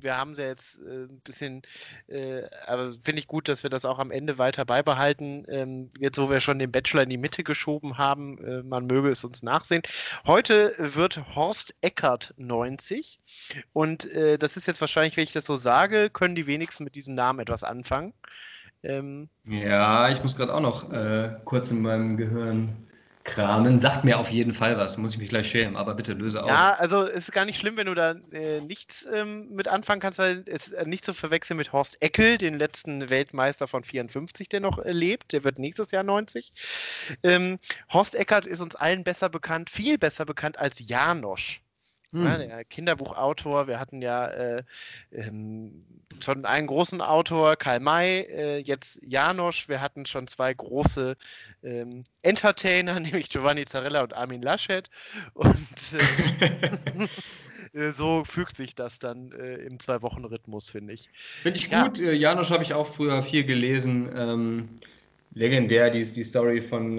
wir haben sie jetzt äh, ein bisschen, äh, aber finde ich gut, dass wir das auch am Ende weiter beibehalten. Ähm, jetzt, wo wir schon den Bachelor in die Mitte geschoben haben, äh, man möge es uns nachsehen. Heute wird Horst Eckert 90 und äh, das ist jetzt wahrscheinlich, wenn ich das so sage, können die wenigsten mit diesem Namen etwas anfangen. Ähm, ja, ich muss gerade auch noch äh, kurz in meinem Gehirn kramen. Sagt mir auf jeden Fall was, muss ich mich gleich schämen, aber bitte löse auf. Ja, also es ist gar nicht schlimm, wenn du da äh, nichts ähm, mit anfangen kannst, weil es äh, nicht zu verwechseln mit Horst Eckel, den letzten Weltmeister von 54, der noch äh, lebt. Der wird nächstes Jahr 90. Ähm, Horst Eckert ist uns allen besser bekannt, viel besser bekannt als Janosch. Hm. Ja, der Kinderbuchautor, wir hatten ja äh, ähm, schon einen großen Autor, Karl May, äh, jetzt Janosch, wir hatten schon zwei große ähm, Entertainer, nämlich Giovanni Zarella und Armin Laschet. Und äh, äh, so fügt sich das dann äh, im Zwei-Wochen-Rhythmus, finde ich. Finde ich gut. Ja. Äh, Janosch habe ich auch früher viel gelesen. Ähm, legendär, die, die Story von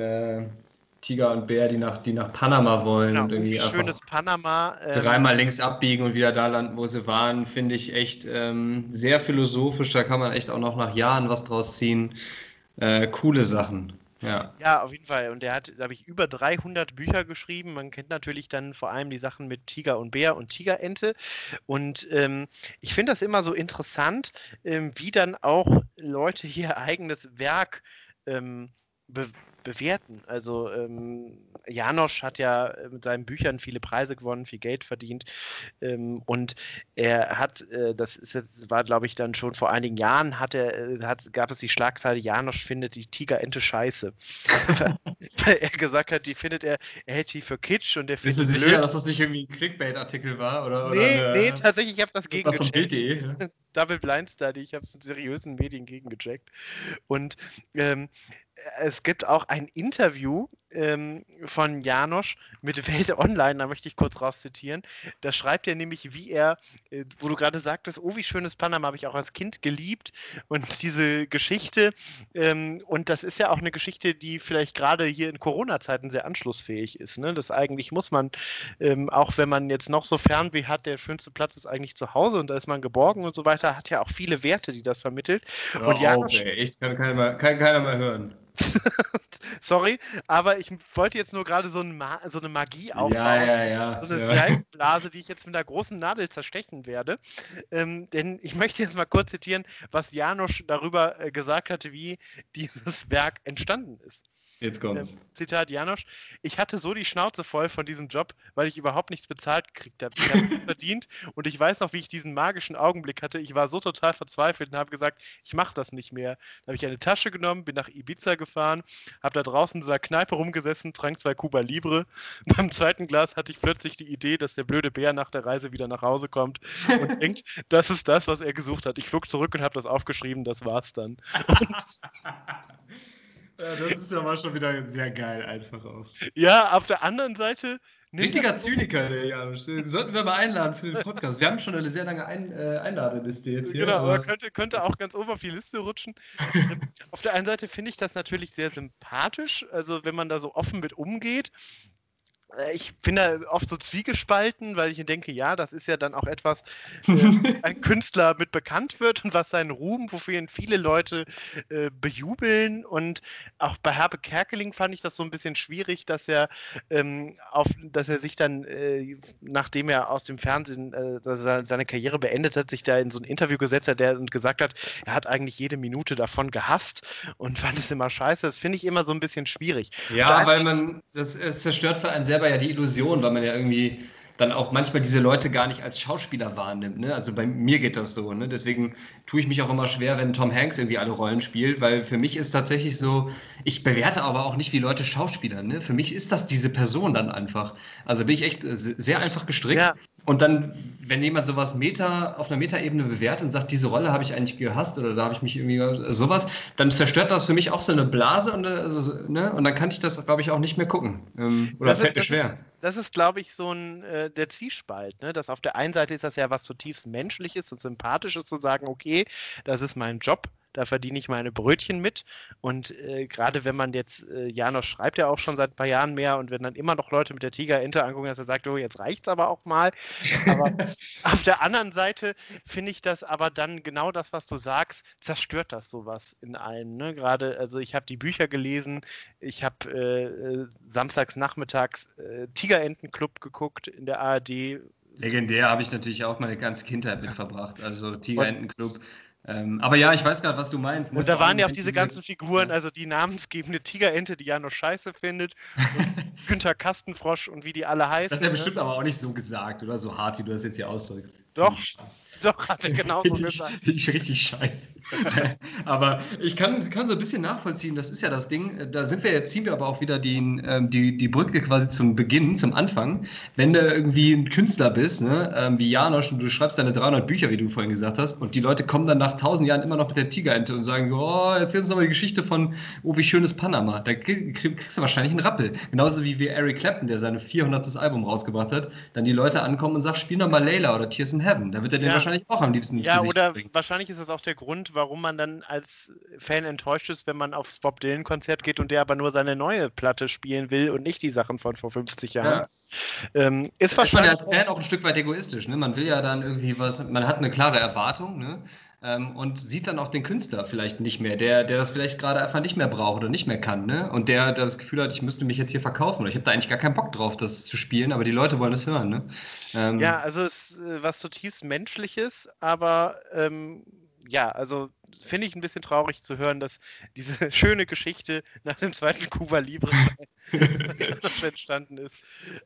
Tiger und Bär, die nach, die nach Panama wollen. Genau, und irgendwie schönes Panama. Ähm, dreimal links abbiegen und wieder da landen, wo sie waren, finde ich echt ähm, sehr philosophisch. Da kann man echt auch noch nach Jahren was draus ziehen. Äh, coole Sachen. Ja. ja, auf jeden Fall. Und der hat, glaube ich, über 300 Bücher geschrieben. Man kennt natürlich dann vor allem die Sachen mit Tiger und Bär und Tigerente. Und ähm, ich finde das immer so interessant, ähm, wie dann auch Leute hier eigenes Werk ähm, be bewerten. Also ähm, Janosch hat ja mit seinen Büchern viele Preise gewonnen, viel Geld verdient ähm, und er hat, äh, das ist jetzt, war glaube ich dann schon vor einigen Jahren, hat er, äh, hat, gab es die Schlagzeile, Janosch findet die Tigerente scheiße. er gesagt hat, die findet er, er hält die für Kitsch und er findet Bist du sicher, dass das nicht irgendwie ein Clickbait-Artikel war? Oder, nee, oder nee, tatsächlich, ich habe das gegengecheckt. Double Blind Study, ich habe es in seriösen Medien gegengecheckt. Und ähm, es gibt auch ein Interview ähm, von Janosch mit Welt Online, da möchte ich kurz rauszitieren. Da schreibt er nämlich, wie er, äh, wo du gerade sagtest, oh, wie schönes Panama habe ich auch als Kind geliebt und diese Geschichte. Ähm, und das ist ja auch eine Geschichte, die vielleicht gerade hier in Corona-Zeiten sehr anschlussfähig ist. Ne? Das eigentlich muss man, ähm, auch wenn man jetzt noch so Fernweh hat, der schönste Platz ist eigentlich zu Hause und da ist man geborgen und so weiter, hat ja auch viele Werte, die das vermittelt. Hör und Janosch, auf, ey. Echt, kann keiner mehr, kann keiner mehr hören. Sorry, aber ich wollte jetzt nur gerade so, ein so, eine Magie aufbauen. Ja, ja, ja. So eine ja. Seifenblase, die ich jetzt mit einer großen Nadel zerstechen werde. Ähm, denn ich möchte jetzt mal kurz zitieren, was Janosch darüber äh, gesagt hatte, wie dieses Werk entstanden ist. Jetzt kommt's. Ähm, Zitat Janosch. Ich hatte so die Schnauze voll von diesem Job, weil ich überhaupt nichts bezahlt gekriegt habe. Ich habe nichts verdient und ich weiß noch, wie ich diesen magischen Augenblick hatte. Ich war so total verzweifelt und habe gesagt, ich mache das nicht mehr. Dann habe ich eine Tasche genommen, bin nach Ibiza gefahren, habe da draußen in dieser Kneipe rumgesessen, trank zwei Cuba Libre. Beim zweiten Glas hatte ich plötzlich die Idee, dass der blöde Bär nach der Reise wieder nach Hause kommt und denkt, das ist das, was er gesucht hat. Ich flog zurück und habe das aufgeschrieben, das war's dann. Ja, das ist ja mal schon wieder sehr geil, einfach auch. Ja, auf der anderen Seite. Richtiger Zyniker, der Janusz. Sollten wir mal einladen für den Podcast. Wir haben schon eine sehr lange Ein äh, Einladeliste jetzt hier. Genau, aber könnte, könnte auch ganz oben auf die Liste rutschen. auf der einen Seite finde ich das natürlich sehr sympathisch, also wenn man da so offen mit umgeht. Äh, ich bin da oft so zwiegespalten, weil ich denke, ja, das ist ja dann auch etwas, äh, ein Künstler mit bekannt wird und was seinen Ruhm, wofür ihn viele Leute äh, bejubeln. Und auch bei Herbe Kerkeling fand ich das so ein bisschen schwierig, dass er ähm, auf, dass er sich dann, äh, nachdem er aus dem Fernsehen äh, seine Karriere beendet hat, sich da in so ein Interview gesetzt hat der, und gesagt hat, er hat eigentlich jede Minute davon gehasst und fand es immer scheiße. Das finde ich immer so ein bisschen schwierig. Ja, weil man, das, es zerstört für einen sehr selber ja die Illusion, weil man ja irgendwie dann auch manchmal diese Leute gar nicht als Schauspieler wahrnimmt. Ne? Also bei mir geht das so. Ne? Deswegen tue ich mich auch immer schwer, wenn Tom Hanks irgendwie alle Rollen spielt, weil für mich ist tatsächlich so, ich bewerte aber auch nicht wie Leute Schauspieler. Ne? Für mich ist das diese Person dann einfach. Also bin ich echt äh, sehr einfach gestrickt. Ja. Und dann, wenn jemand sowas Meta, auf einer Metaebene bewertet und sagt, diese Rolle habe ich eigentlich gehasst oder da habe ich mich irgendwie sowas, dann zerstört das für mich auch so eine Blase und, also, ne? und dann kann ich das, glaube ich, auch nicht mehr gucken. Ähm, oder das fällt mir schwer. Ist, das ist, glaube ich, so ein äh, der Zwiespalt, ne? Dass auf der einen Seite ist das ja was zutiefst Menschliches und Sympathisches zu sagen, okay, das ist mein Job, da verdiene ich meine Brötchen mit. Und äh, gerade wenn man jetzt, äh, Janos schreibt ja auch schon seit ein paar Jahren mehr und wenn dann immer noch Leute mit der Tiger-Ente angucken, dass er sagt, oh, jetzt reicht's aber auch mal. Aber auf der anderen Seite finde ich das aber dann genau das, was du sagst, zerstört das sowas in allen. Ne? Gerade, also ich habe die Bücher gelesen, ich habe äh, äh, samstags nachmittags äh, Tigerentenclub geguckt in der ARD. Legendär habe ich natürlich auch meine ganze Kindheit mit verbracht. Also Tigerentenclub. Ähm, aber ja, ich weiß gerade, was du meinst. Ne? Und da waren ja auch diese ganzen Figuren, also die namensgebende Tigerente, die ja noch scheiße findet, Günther Kastenfrosch und wie die alle heißen. Das hat er ne? bestimmt aber auch nicht so gesagt oder so hart, wie du das jetzt hier ausdrückst. Doch, doch, hat er genauso gesagt. Finde ich richtig scheiße. aber ich kann, kann so ein bisschen nachvollziehen, das ist ja das Ding. Da sind wir jetzt, ziehen wir aber auch wieder die, ähm, die, die Brücke quasi zum Beginn, zum Anfang. Wenn du irgendwie ein Künstler bist, ne, ähm, wie Janosch, und du schreibst deine 300 Bücher, wie du vorhin gesagt hast, und die Leute kommen dann nach tausend Jahren immer noch mit der Tigerente und sagen, oh, erzähl uns doch mal die Geschichte von, oh, wie schön ist Panama. Da kriegst du wahrscheinlich einen Rappel. Genauso wie, wie Eric Clapton, der sein 400. Album rausgebracht hat, dann die Leute ankommen und sagen, spiel doch mal Layla oder Tears in Heaven. Da wird er den ja. Wahrscheinlich auch am liebsten ins Ja, Gesicht oder bringen. wahrscheinlich ist das auch der Grund, warum man dann als Fan enttäuscht ist, wenn man aufs Bob Dylan-Konzert geht und der aber nur seine neue Platte spielen will und nicht die Sachen von vor 50 Jahren. Ja. Ähm, ist wahrscheinlich. Ist man als Fan auch ein Stück weit egoistisch. Ne? Man will ja dann irgendwie was, man hat eine klare Erwartung. Ne? Ähm, und sieht dann auch den Künstler vielleicht nicht mehr, der, der das vielleicht gerade einfach nicht mehr braucht oder nicht mehr kann, ne? Und der, der das Gefühl hat, ich müsste mich jetzt hier verkaufen oder ich habe da eigentlich gar keinen Bock drauf, das zu spielen, aber die Leute wollen es hören, ne? Ähm, ja, also es ist äh, was zutiefst Menschliches, aber ähm, ja, also finde ich ein bisschen traurig zu hören, dass diese schöne Geschichte nach dem zweiten Cuba Libre entstanden ist.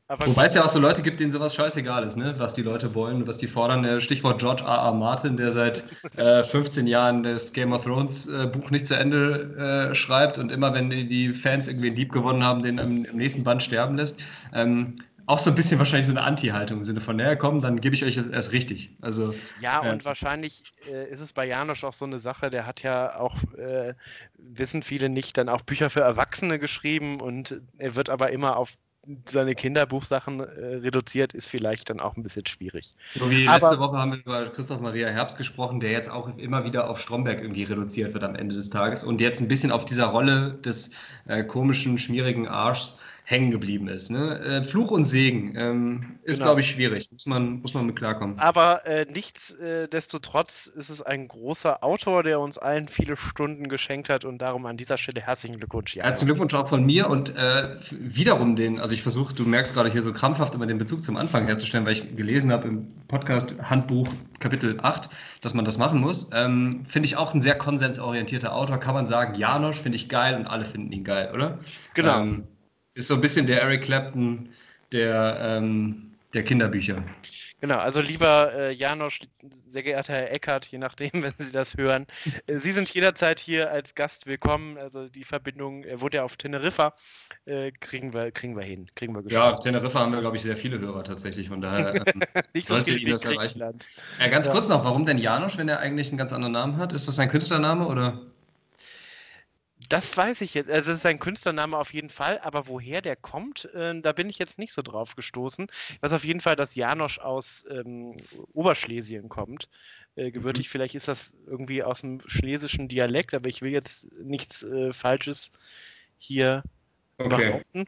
Aber Wobei es ja auch so Leute gibt, denen sowas scheißegal ist, ne? was die Leute wollen, was die fordern. Stichwort George R. R. Martin, der seit äh, 15 Jahren das Game of Thrones äh, Buch nicht zu Ende äh, schreibt und immer, wenn die, die Fans irgendwie lieb gewonnen haben, den im, im nächsten Band sterben lässt. Ähm, auch so ein bisschen wahrscheinlich so eine Anti-Haltung im Sinne von, naja, komm, dann gebe ich euch das erst richtig. Also, ja, äh, und wahrscheinlich äh, ist es bei Janosch auch so eine Sache, der hat ja auch, äh, wissen viele nicht, dann auch Bücher für Erwachsene geschrieben und er wird aber immer auf seine Kinderbuchsachen äh, reduziert, ist vielleicht dann auch ein bisschen schwierig. So wie aber, letzte Woche haben wir über Christoph Maria Herbst gesprochen, der jetzt auch immer wieder auf Stromberg irgendwie reduziert wird am Ende des Tages und jetzt ein bisschen auf dieser Rolle des äh, komischen, schmierigen Arschs hängen geblieben ist. Ne? Äh, Fluch und Segen ähm, ist, genau. glaube ich, schwierig. Muss man, muss man mit klarkommen. Aber äh, nichtsdestotrotz ist es ein großer Autor, der uns allen viele Stunden geschenkt hat und darum an dieser Stelle herzlichen Glückwunsch. Jan. Herzlichen Glückwunsch auch von mir und äh, wiederum den, also ich versuche, du merkst gerade hier so krampfhaft immer den Bezug zum Anfang herzustellen, weil ich gelesen habe im Podcast Handbuch Kapitel 8, dass man das machen muss. Ähm, finde ich auch ein sehr konsensorientierter Autor, kann man sagen. Janosch finde ich geil und alle finden ihn geil, oder? Genau. Ähm, ist so ein bisschen der Eric Clapton der, ähm, der Kinderbücher. Genau, also lieber äh, Janosch, sehr geehrter Herr Eckert, je nachdem, wenn Sie das hören, äh, Sie sind jederzeit hier als Gast willkommen. Also die Verbindung, er wurde ja auf Teneriffa, äh, kriegen, wir, kriegen wir hin, kriegen wir geschafft. Ja, auf Teneriffa haben wir, glaube ich, sehr viele Hörer tatsächlich, von daher ähm, Nicht so sollte ihn das erreichen. Ja, ganz ja. kurz noch, warum denn Janosch, wenn er eigentlich einen ganz anderen Namen hat? Ist das sein Künstlername oder? Das weiß ich jetzt. Also, es ist ein Künstlername auf jeden Fall, aber woher der kommt, äh, da bin ich jetzt nicht so drauf gestoßen. Ich weiß auf jeden Fall, dass Janosch aus ähm, Oberschlesien kommt. Äh, gebürtig, mhm. vielleicht ist das irgendwie aus dem schlesischen Dialekt, aber ich will jetzt nichts äh, Falsches hier okay. behaupten.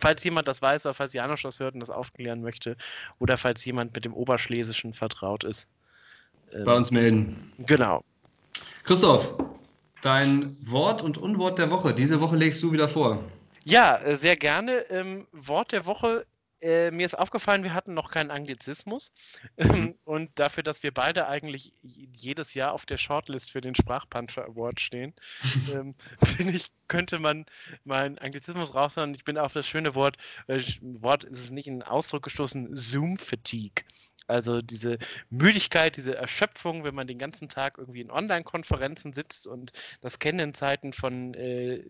Falls jemand das weiß oder falls Janosch das hört und das aufklären möchte, oder falls jemand mit dem Oberschlesischen vertraut ist. Ähm, Bei uns melden. Genau. Christoph, dein Wort und Unwort der Woche. Diese Woche legst du wieder vor. Ja, äh, sehr gerne. Ähm, Wort der Woche äh, mir ist aufgefallen, wir hatten noch keinen Anglizismus. Mhm. Und dafür, dass wir beide eigentlich jedes Jahr auf der Shortlist für den Sprachpuncher Award stehen, ähm, finde ich, könnte man mal einen Anglizismus raushauen. Ich bin auf das schöne Wort, äh, Wort ist es nicht in Ausdruck gestoßen, Zoom-Fatigue. Also diese Müdigkeit, diese Erschöpfung, wenn man den ganzen Tag irgendwie in Online-Konferenzen sitzt und das kennen in Zeiten von äh,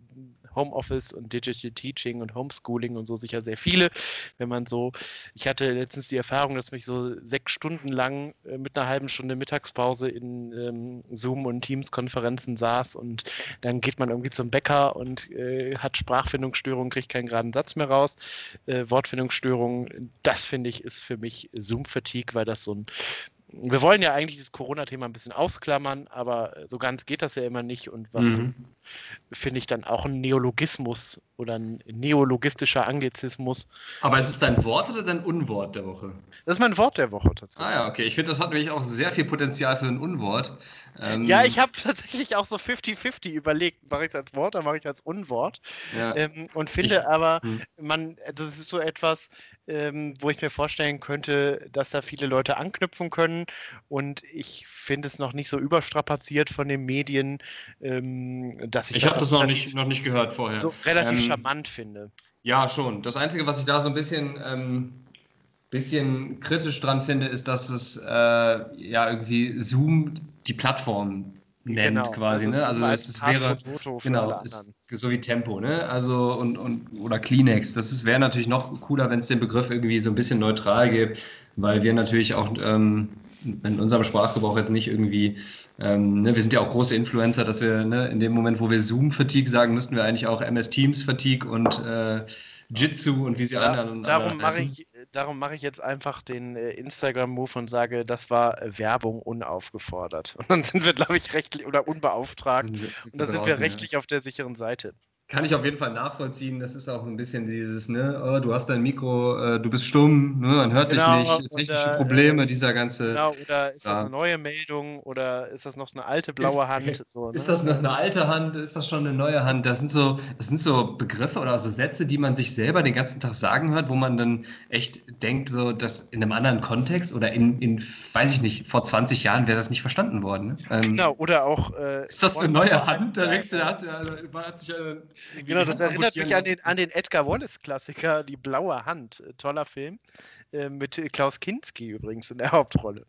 Homeoffice und Digital Teaching und Homeschooling und so sicher sehr viele. Wenn man so, ich hatte letztens die Erfahrung, dass mich so sechs Stunden lang äh, mit einer halben Stunde Mittagspause in ähm, Zoom und Teams-Konferenzen saß und dann geht man irgendwie zum Bäcker und äh, hat Sprachfindungsstörungen, kriegt keinen geraden Satz mehr raus, äh, Wortfindungsstörungen. Das finde ich ist für mich Zoom-Fatigue, weil das so ein wir wollen ja eigentlich dieses Corona-Thema ein bisschen ausklammern, aber so ganz geht das ja immer nicht. Und was mhm. finde ich dann auch ein Neologismus oder ein neologistischer Anglizismus. Aber ist es dein Wort oder dein Unwort der Woche? Das ist mein Wort der Woche tatsächlich. Ah ja, okay. Ich finde, das hat nämlich auch sehr viel Potenzial für ein Unwort. Ähm, ja, ich habe tatsächlich auch so 50-50 überlegt, mache ich es als Wort oder mache ich es als Unwort. Ja. Ähm, und finde ich, aber, hm. man, das ist so etwas, ähm, wo ich mir vorstellen könnte, dass da viele Leute anknüpfen können. Und ich finde es noch nicht so überstrapaziert von den Medien, ähm, dass ich. Ich habe das noch nicht, noch nicht gehört vorher. So relativ ähm, charmant finde. Ja, schon. Das Einzige, was ich da so ein bisschen ähm, bisschen kritisch dran finde, ist, dass es äh, ja irgendwie Zoom die Plattform nennt genau, quasi, ne? Also es, es wäre genau, ist, so wie Tempo, ne? Also und, und oder Kleenex. Das wäre natürlich noch cooler, wenn es den Begriff irgendwie so ein bisschen neutral gibt, weil wir natürlich auch ähm, in unserem Sprachgebrauch jetzt nicht irgendwie, ähm, ne, wir sind ja auch große Influencer, dass wir ne, in dem Moment, wo wir Zoom-Fatigue sagen, müssten wir eigentlich auch MS Teams-Fatigue und äh, Jitsu und wie sie ja, anderen. Darum mache ich, darum mache ich jetzt einfach den äh, Instagram-Move und sage, das war äh, Werbung unaufgefordert. Und dann sind wir, glaube ich, rechtlich oder unbeauftragt. Und dann sind wir rechtlich auf der sicheren Seite. Kann ich auf jeden Fall nachvollziehen. Das ist auch ein bisschen dieses, ne, oh, du hast dein Mikro, äh, du bist stumm, ne, man hört genau, dich nicht, technische oder, Probleme, äh, dieser ganze. Genau, oder ist das eine neue Meldung oder ist das noch eine alte blaue ist, Hand? So, ne? Ist das noch eine alte Hand? Ist das schon eine neue Hand? Das sind so, das sind so Begriffe oder so Sätze, die man sich selber den ganzen Tag sagen hört, wo man dann echt denkt, so, dass in einem anderen Kontext oder in, in weiß ich nicht, vor 20 Jahren wäre das nicht verstanden worden. Ne? Ähm, genau, oder auch. Äh, ist das eine neue Hand? Da denkst du, da hat, hat sich eine Genau, das erinnert mich an den, an den Edgar Wallace-Klassiker Die blaue Hand. Äh, toller Film. Äh, mit Klaus Kinski übrigens in der Hauptrolle.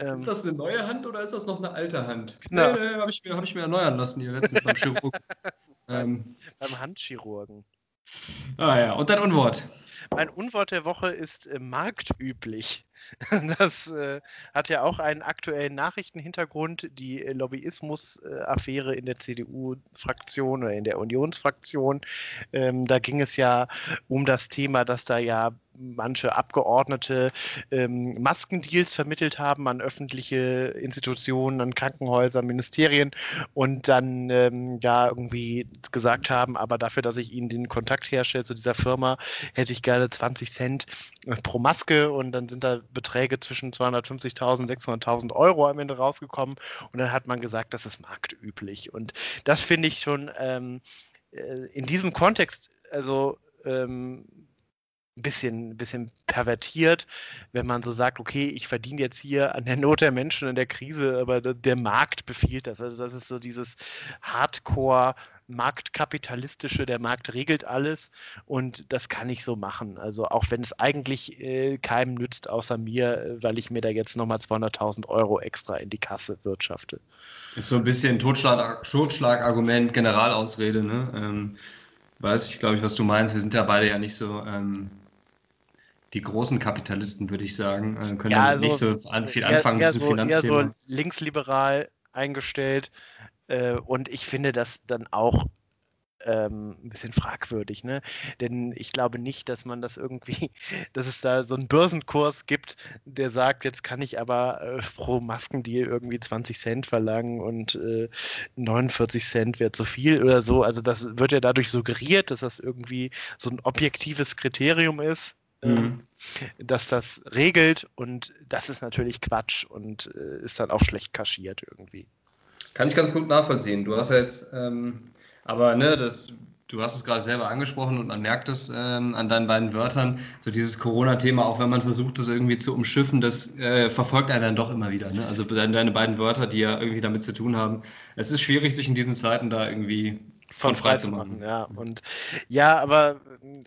Ähm, ist das eine neue Hand oder ist das noch eine alte Hand? Genau. Nee, nee, habe ich, hab ich mir erneuern lassen hier letztens beim Chirurg. ähm. Beim Handchirurgen. Ah ja, und dein Unwort. Mein Unwort der Woche ist äh, marktüblich. Das äh, hat ja auch einen aktuellen Nachrichtenhintergrund, die äh, Lobbyismus-Affäre in der CDU-Fraktion oder in der Unionsfraktion. Ähm, da ging es ja um das Thema, dass da ja manche Abgeordnete ähm, Maskendeals vermittelt haben an öffentliche Institutionen, an Krankenhäuser, Ministerien und dann ähm, ja irgendwie gesagt haben, aber dafür, dass ich ihnen den Kontakt herstelle zu dieser Firma, hätte ich gerne 20 Cent äh, pro Maske und dann sind da Beträge zwischen 250.000 und 600.000 Euro am Ende rausgekommen. Und dann hat man gesagt, das ist marktüblich. Und das finde ich schon ähm, äh, in diesem Kontext, also ähm, bisschen, bisschen pervertiert, wenn man so sagt, okay, ich verdiene jetzt hier an der Not der Menschen in der Krise, aber der Markt befiehlt das. Also das ist so dieses Hardcore marktkapitalistische, der Markt regelt alles und das kann ich so machen. Also auch wenn es eigentlich äh, keinem nützt, außer mir, weil ich mir da jetzt nochmal 200.000 Euro extra in die Kasse wirtschafte. Ist so ein bisschen Totschlag, Totschlagargument, Generalausrede, ne? Ähm, weiß ich, glaube ich, was du meinst. Wir sind ja beide ja nicht so ähm, die großen Kapitalisten, würde ich sagen, äh, können ja, also, nicht so viel anfangen eher, eher mit so, Finanzthema. Eher so linksliberal eingestellt. Äh, und ich finde das dann auch ähm, ein bisschen fragwürdig, ne? Denn ich glaube nicht, dass man das irgendwie, dass es da so einen Börsenkurs gibt, der sagt, jetzt kann ich aber äh, pro Maskendeal irgendwie 20 Cent verlangen und äh, 49 Cent wäre zu viel oder so. Also das wird ja dadurch suggeriert, dass das irgendwie so ein objektives Kriterium ist. Ähm, mhm. dass das regelt und das ist natürlich Quatsch und äh, ist dann auch schlecht kaschiert irgendwie. Kann ich ganz gut nachvollziehen. Du hast ja jetzt, ähm, aber ne, das du hast es gerade selber angesprochen und man merkt es ähm, an deinen beiden Wörtern, so dieses Corona-Thema, auch wenn man versucht, das irgendwie zu umschiffen, das äh, verfolgt einen dann doch immer wieder. Ne? Also deine beiden Wörter, die ja irgendwie damit zu tun haben. Es ist schwierig, sich in diesen Zeiten da irgendwie von, von frei, zu machen. Ja, und ja, aber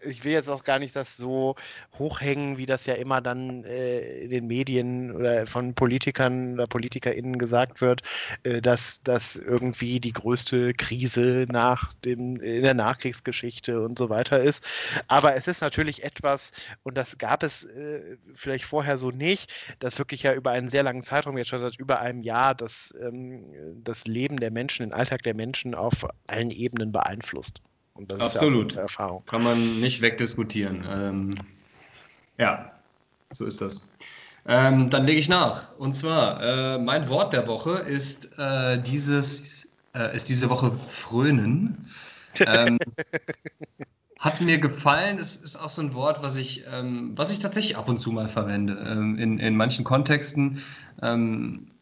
ich will jetzt auch gar nicht das so hochhängen, wie das ja immer dann äh, in den Medien oder von Politikern oder PolitikerInnen gesagt wird, äh, dass das irgendwie die größte Krise nach dem, in der Nachkriegsgeschichte und so weiter ist. Aber es ist natürlich etwas, und das gab es äh, vielleicht vorher so nicht, dass wirklich ja über einen sehr langen Zeitraum, jetzt schon seit über einem Jahr, das, ähm, das Leben der Menschen, den Alltag der Menschen auf allen Ebenen beeinflusst. Absolut. Ja Erfahrung. Kann man nicht wegdiskutieren. Ähm, ja, so ist das. Ähm, dann lege ich nach. Und zwar, äh, mein Wort der Woche ist, äh, dieses, äh, ist diese Woche Frönen. Ähm, hat mir gefallen. Es ist auch so ein Wort, was ich, ähm, was ich tatsächlich ab und zu mal verwende. Ähm, in, in manchen Kontexten.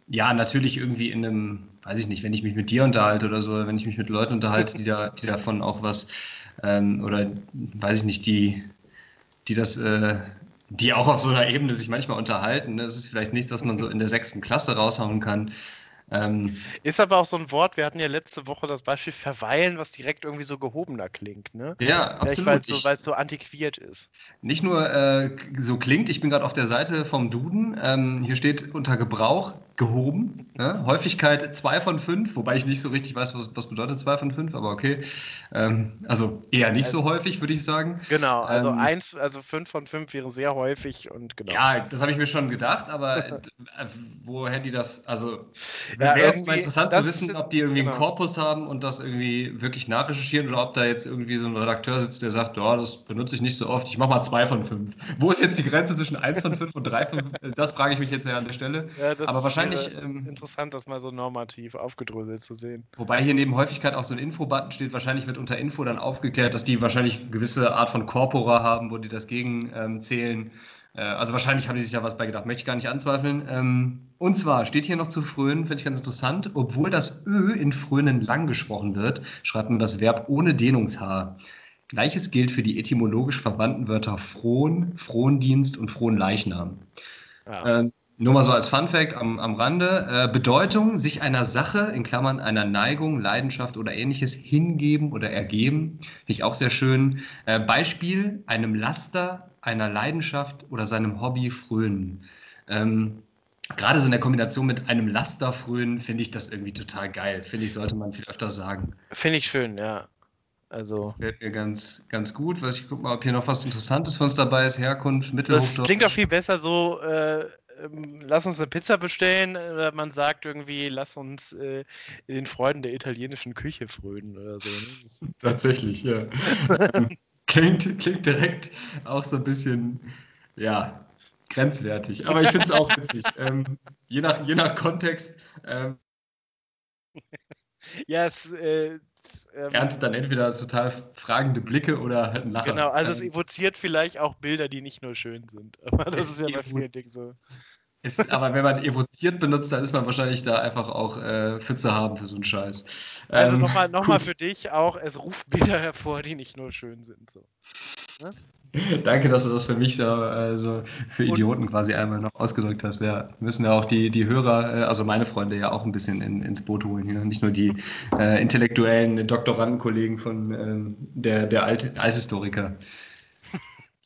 Ja, natürlich irgendwie in einem weiß ich nicht, wenn ich mich mit dir unterhalte oder so, wenn ich mich mit Leuten unterhalte, die, da, die davon auch was, ähm, oder weiß ich nicht, die, die das, äh, die auch auf so einer Ebene sich manchmal unterhalten. Ne? Das ist vielleicht nichts, was man so in der sechsten Klasse raushauen kann. Ähm, ist aber auch so ein Wort, wir hatten ja letzte Woche das Beispiel verweilen, was direkt irgendwie so gehobener klingt, ne? Ja, absolut. Weil es so, so, antiquiert ist. Nicht nur äh, so klingt, ich bin gerade auf der Seite vom Duden, ähm, hier steht unter Gebrauch gehoben. Ne? Häufigkeit 2 von 5, wobei ich nicht so richtig weiß, was, was bedeutet 2 von 5, aber okay. Ähm, also eher nicht also, so häufig, würde ich sagen. Genau, also ähm, eins, also 5 von 5 wäre sehr häufig und genau. Ja, das habe ich mir schon gedacht, aber äh, woher die das, also wäre jetzt mal interessant zu wissen, ob die irgendwie genau. einen Korpus haben und das irgendwie wirklich nachrecherchieren oder ob da jetzt irgendwie so ein Redakteur sitzt, der sagt, ja, das benutze ich nicht so oft, ich mache mal 2 von 5. Wo ist jetzt die Grenze zwischen 1 von 5 und 3 von 5? Das frage ich mich jetzt ja an der Stelle. Ja, aber wahrscheinlich. Ähm, interessant, das mal so normativ aufgedröselt zu sehen. Wobei hier neben Häufigkeit auch so ein Info-Button steht. Wahrscheinlich wird unter Info dann aufgeklärt, dass die wahrscheinlich eine gewisse Art von Corpora haben, wo die das gegen ähm. Äh, also wahrscheinlich haben die sich ja was bei gedacht, möchte ich gar nicht anzweifeln. Ähm, und zwar steht hier noch zu frönen, finde ich ganz interessant, obwohl das Ö in frönen lang gesprochen wird, schreibt man das Verb ohne Dehnungshaar. Gleiches gilt für die etymologisch verwandten Wörter frohen, Frondienst und frohen Leichnam. Ja. Ähm, nur mal so als Fun Fact am, am Rande. Äh, Bedeutung, sich einer Sache, in Klammern einer Neigung, Leidenschaft oder ähnliches hingeben oder ergeben. Finde ich auch sehr schön. Äh, Beispiel, einem Laster, einer Leidenschaft oder seinem Hobby frönen. Ähm, Gerade so in der Kombination mit einem Laster frönen finde ich das irgendwie total geil. Finde ich, sollte man viel öfter sagen. Finde ich schön, ja. Also. Fällt mir ganz, ganz gut. Was ich gucke mal, ob hier noch was Interessantes für uns dabei ist. Herkunft, Mittelhochdeutsch. Das klingt auch viel besser so. Äh ähm, lass uns eine Pizza bestellen oder man sagt irgendwie, lass uns äh, den Freuden der italienischen Küche frönen oder so. Ne? Tatsächlich, ja. klingt, klingt direkt auch so ein bisschen, ja, grenzwertig. Aber ich finde es auch witzig. ähm, je, nach, je nach Kontext. Ähm, ja, es, äh, ähm, erntet dann entweder total fragende Blicke oder halt ein Lachen. Genau, also es evoziert vielleicht auch Bilder, die nicht nur schön sind. Aber das ist ja bei vielen Dingen so. Ist, aber wenn man evoziert benutzt, dann ist man wahrscheinlich da einfach auch äh, für zu haben für so einen Scheiß. Also ähm, nochmal noch mal für dich auch, es ruft Bilder hervor, die nicht nur schön sind. So. Ne? Danke, dass du das für mich so, äh, so für Idioten quasi einmal noch ausgedrückt hast. Ja, müssen ja auch die, die Hörer, äh, also meine Freunde ja auch ein bisschen in, ins Boot holen hier. Nicht nur die äh, intellektuellen Doktorandenkollegen von ähm, der, der Alt Althistoriker.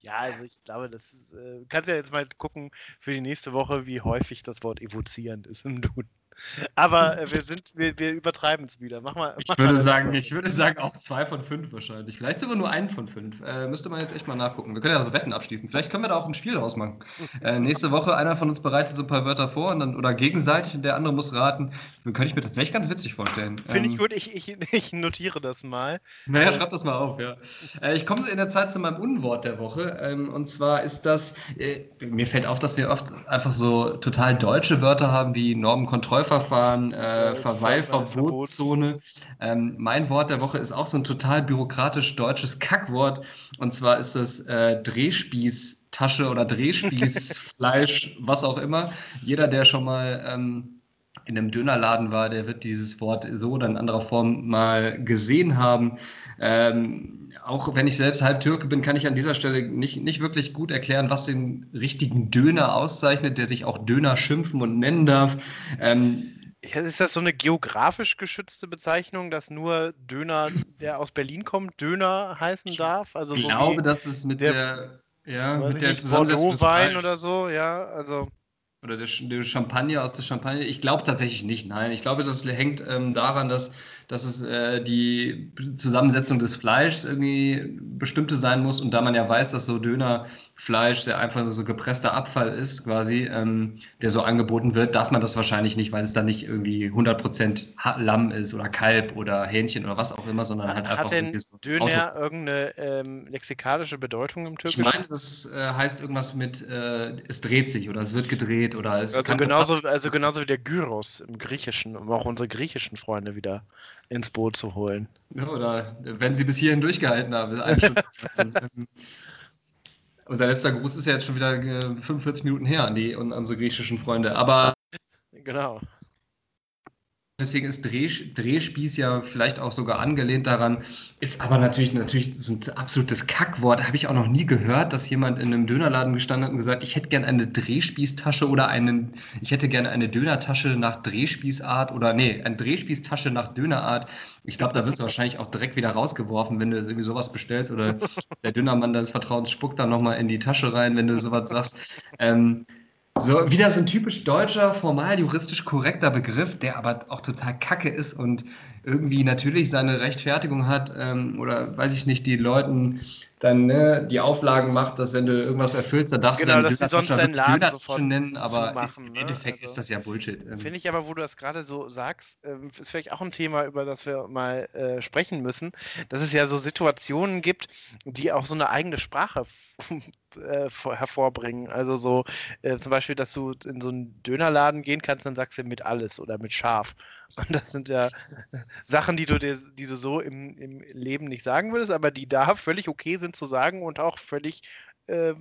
Ja, also ich glaube, das ist, äh, kannst ja jetzt mal gucken für die nächste Woche, wie häufig das Wort evozierend ist im Duden. Aber äh, wir sind, wir, wir übertreiben es wieder. Mach mal. Ich würde sagen, ich würde sagen auch zwei von fünf wahrscheinlich. Vielleicht sogar nur einen von fünf. Äh, müsste man jetzt echt mal nachgucken. Wir können ja so Wetten abschließen. Vielleicht können wir da auch ein Spiel draus machen. Äh, nächste Woche einer von uns bereitet so ein paar Wörter vor und dann, oder gegenseitig und der andere muss raten. Könnte ich mir tatsächlich ganz witzig vorstellen. Finde ähm, ich gut. Ich, ich, ich, notiere das mal. Naja, äh, schreib das mal auf, ja. Äh, ich komme in der Zeit zu meinem Unwort der Woche. Ähm, und zwar ist das, äh, mir fällt auf, dass wir oft einfach so total deutsche Wörter haben wie Normenkontrollverfahren Verfahren, äh, Verweilverbotszone. Ähm, mein Wort der Woche ist auch so ein total bürokratisch deutsches Kackwort. Und zwar ist das äh, Drehspießtasche oder Drehspießfleisch, was auch immer. Jeder, der schon mal ähm, in einem Dönerladen war, der wird dieses Wort so oder in anderer Form mal gesehen haben. Ähm, auch wenn ich selbst halb Türke bin, kann ich an dieser Stelle nicht, nicht wirklich gut erklären, was den richtigen Döner auszeichnet, der sich auch Döner schimpfen und nennen darf. Ähm, ist das so eine geografisch geschützte Bezeichnung, dass nur Döner, der aus Berlin kommt, Döner heißen darf? Also ich so glaube, dass es mit der, der ja, mit der Zusammensetzung des Wein oder so, ja, also oder der, der, Champagner aus der Champagne? Ich glaube tatsächlich nicht, nein. Ich glaube, das hängt ähm, daran, dass dass es äh, die Zusammensetzung des Fleischs irgendwie bestimmte sein muss. Und da man ja weiß, dass so Dönerfleisch der einfach so gepresster Abfall ist, quasi, ähm, der so angeboten wird, darf man das wahrscheinlich nicht, weil es dann nicht irgendwie 100% Lamm ist oder Kalb oder Hähnchen oder was auch immer, sondern halt Hat einfach. Hat denn so Döner Auto irgendeine ähm, lexikalische Bedeutung im Türkischen? Ich meine, das äh, heißt irgendwas mit, äh, es dreht sich oder es wird gedreht oder es. Also genauso, also genauso wie der Gyros im Griechischen, um auch unsere griechischen Freunde wieder ins Boot zu holen. Ja, oder wenn sie bis hierhin durchgehalten haben. Unser letzter Gruß ist ja jetzt schon wieder 45 äh, Minuten her an, die, an unsere griechischen Freunde. Aber genau. Deswegen ist Dreh, Drehspieß ja vielleicht auch sogar angelehnt daran, ist aber natürlich, natürlich so ein absolutes Kackwort. Habe ich auch noch nie gehört, dass jemand in einem Dönerladen gestanden hat und gesagt, ich hätte gerne eine Drehspießtasche oder einen, ich hätte gerne eine Dönertasche nach Drehspießart oder nee, eine Drehspießtasche nach Dönerart. Ich glaube, da wirst du wahrscheinlich auch direkt wieder rausgeworfen, wenn du irgendwie sowas bestellst oder der Dönermann deines Vertrauens spuckt dann nochmal in die Tasche rein, wenn du sowas sagst. Ähm, so, wieder so ein typisch deutscher, formal juristisch korrekter Begriff, der aber auch total kacke ist und irgendwie natürlich seine Rechtfertigung hat ähm, oder weiß ich nicht, die Leuten dann ne, die Auflagen macht, dass wenn du irgendwas erfüllst, dann darfst genau, du dann dass sonst deinen Laden sofort nennen, aber machen, im ne? Endeffekt also, ist das ja Bullshit. Ähm. Finde ich aber, wo du das gerade so sagst, ähm, ist vielleicht auch ein Thema, über das wir mal äh, sprechen müssen, dass es ja so Situationen gibt, die auch so eine eigene Sprache äh, hervorbringen. Also so äh, zum Beispiel, dass du in so einen Dönerladen gehen kannst, dann sagst du mit alles oder mit scharf. Und das sind ja Sachen, die du dir, die du so im, im Leben nicht sagen würdest, aber die da völlig okay sind zu sagen und auch völlig äh,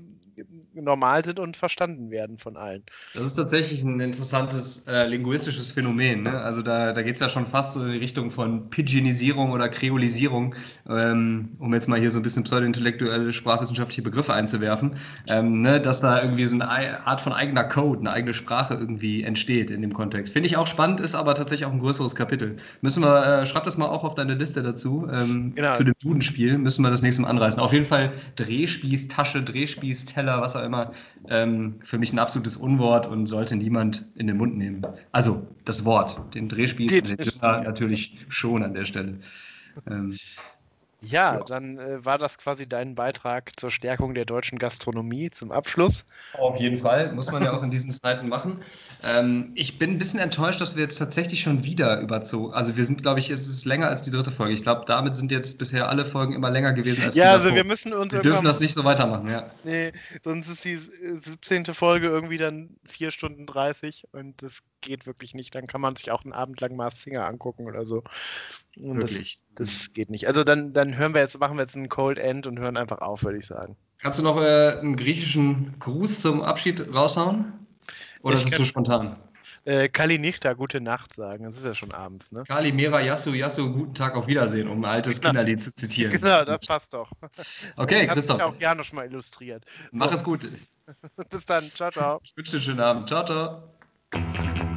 normal sind und verstanden werden von allen. Das ist tatsächlich ein interessantes äh, linguistisches Phänomen. Ne? Also da, da geht es ja schon fast so in die Richtung von Pidginisierung oder Kreolisierung, ähm, um jetzt mal hier so ein bisschen pseudointellektuelle sprachwissenschaftliche Begriffe einzuwerfen, ähm, ne? dass da irgendwie so eine Art von eigener Code, eine eigene Sprache irgendwie entsteht in dem Kontext. Finde ich auch spannend, ist aber tatsächlich auch ein größeres Kapitel. Müssen wir, äh, schreib das mal auch auf deine Liste dazu, ähm, genau. zu dem Dudenspiel, müssen wir das nächste Mal anreißen. Auf jeden Fall Drehspieß, Tasche, Drehspieß, Teller, was auch immer, ähm, für mich ein absolutes Unwort und sollte niemand in den Mund nehmen. Also das Wort, den Drehspieß den Döner natürlich schon an der Stelle. Ähm, ja, ja, dann äh, war das quasi dein Beitrag zur Stärkung der deutschen Gastronomie zum Abschluss. Auf jeden Fall, muss man ja auch in diesen Zeiten machen. Ähm, ich bin ein bisschen enttäuscht, dass wir jetzt tatsächlich schon wieder überzogen. Also wir sind, glaube ich, es ist länger als die dritte Folge. Ich glaube, damit sind jetzt bisher alle Folgen immer länger gewesen als die Ja, also wir müssen uns. Wir dürfen das nicht so weitermachen, ja. Nee, sonst ist die 17. Folge irgendwie dann 4 Stunden 30 und das geht wirklich nicht. Dann kann man sich auch einen Abend lang Mars Singer angucken oder so. Und wirklich? Das, das, geht nicht. Also dann, dann hören wir jetzt, machen wir jetzt einen Cold End und hören einfach auf, würde ich sagen. Kannst du noch äh, einen griechischen Gruß zum Abschied raushauen? Oder ich ist es zu spontan? Äh, Kali Nichta, gute Nacht sagen. Es ist ja schon abends, ne? Kali Mera Yasu Yasu, guten Tag, auf Wiedersehen, um ein altes genau. Kinderlied zu zitieren. Genau, das passt doch. Okay, das Christoph. Ich auch gerne schon mal illustriert. Mach so. es gut. Bis dann. Ciao, ciao. Ich wünsche dir einen schönen Abend. Ciao, ciao.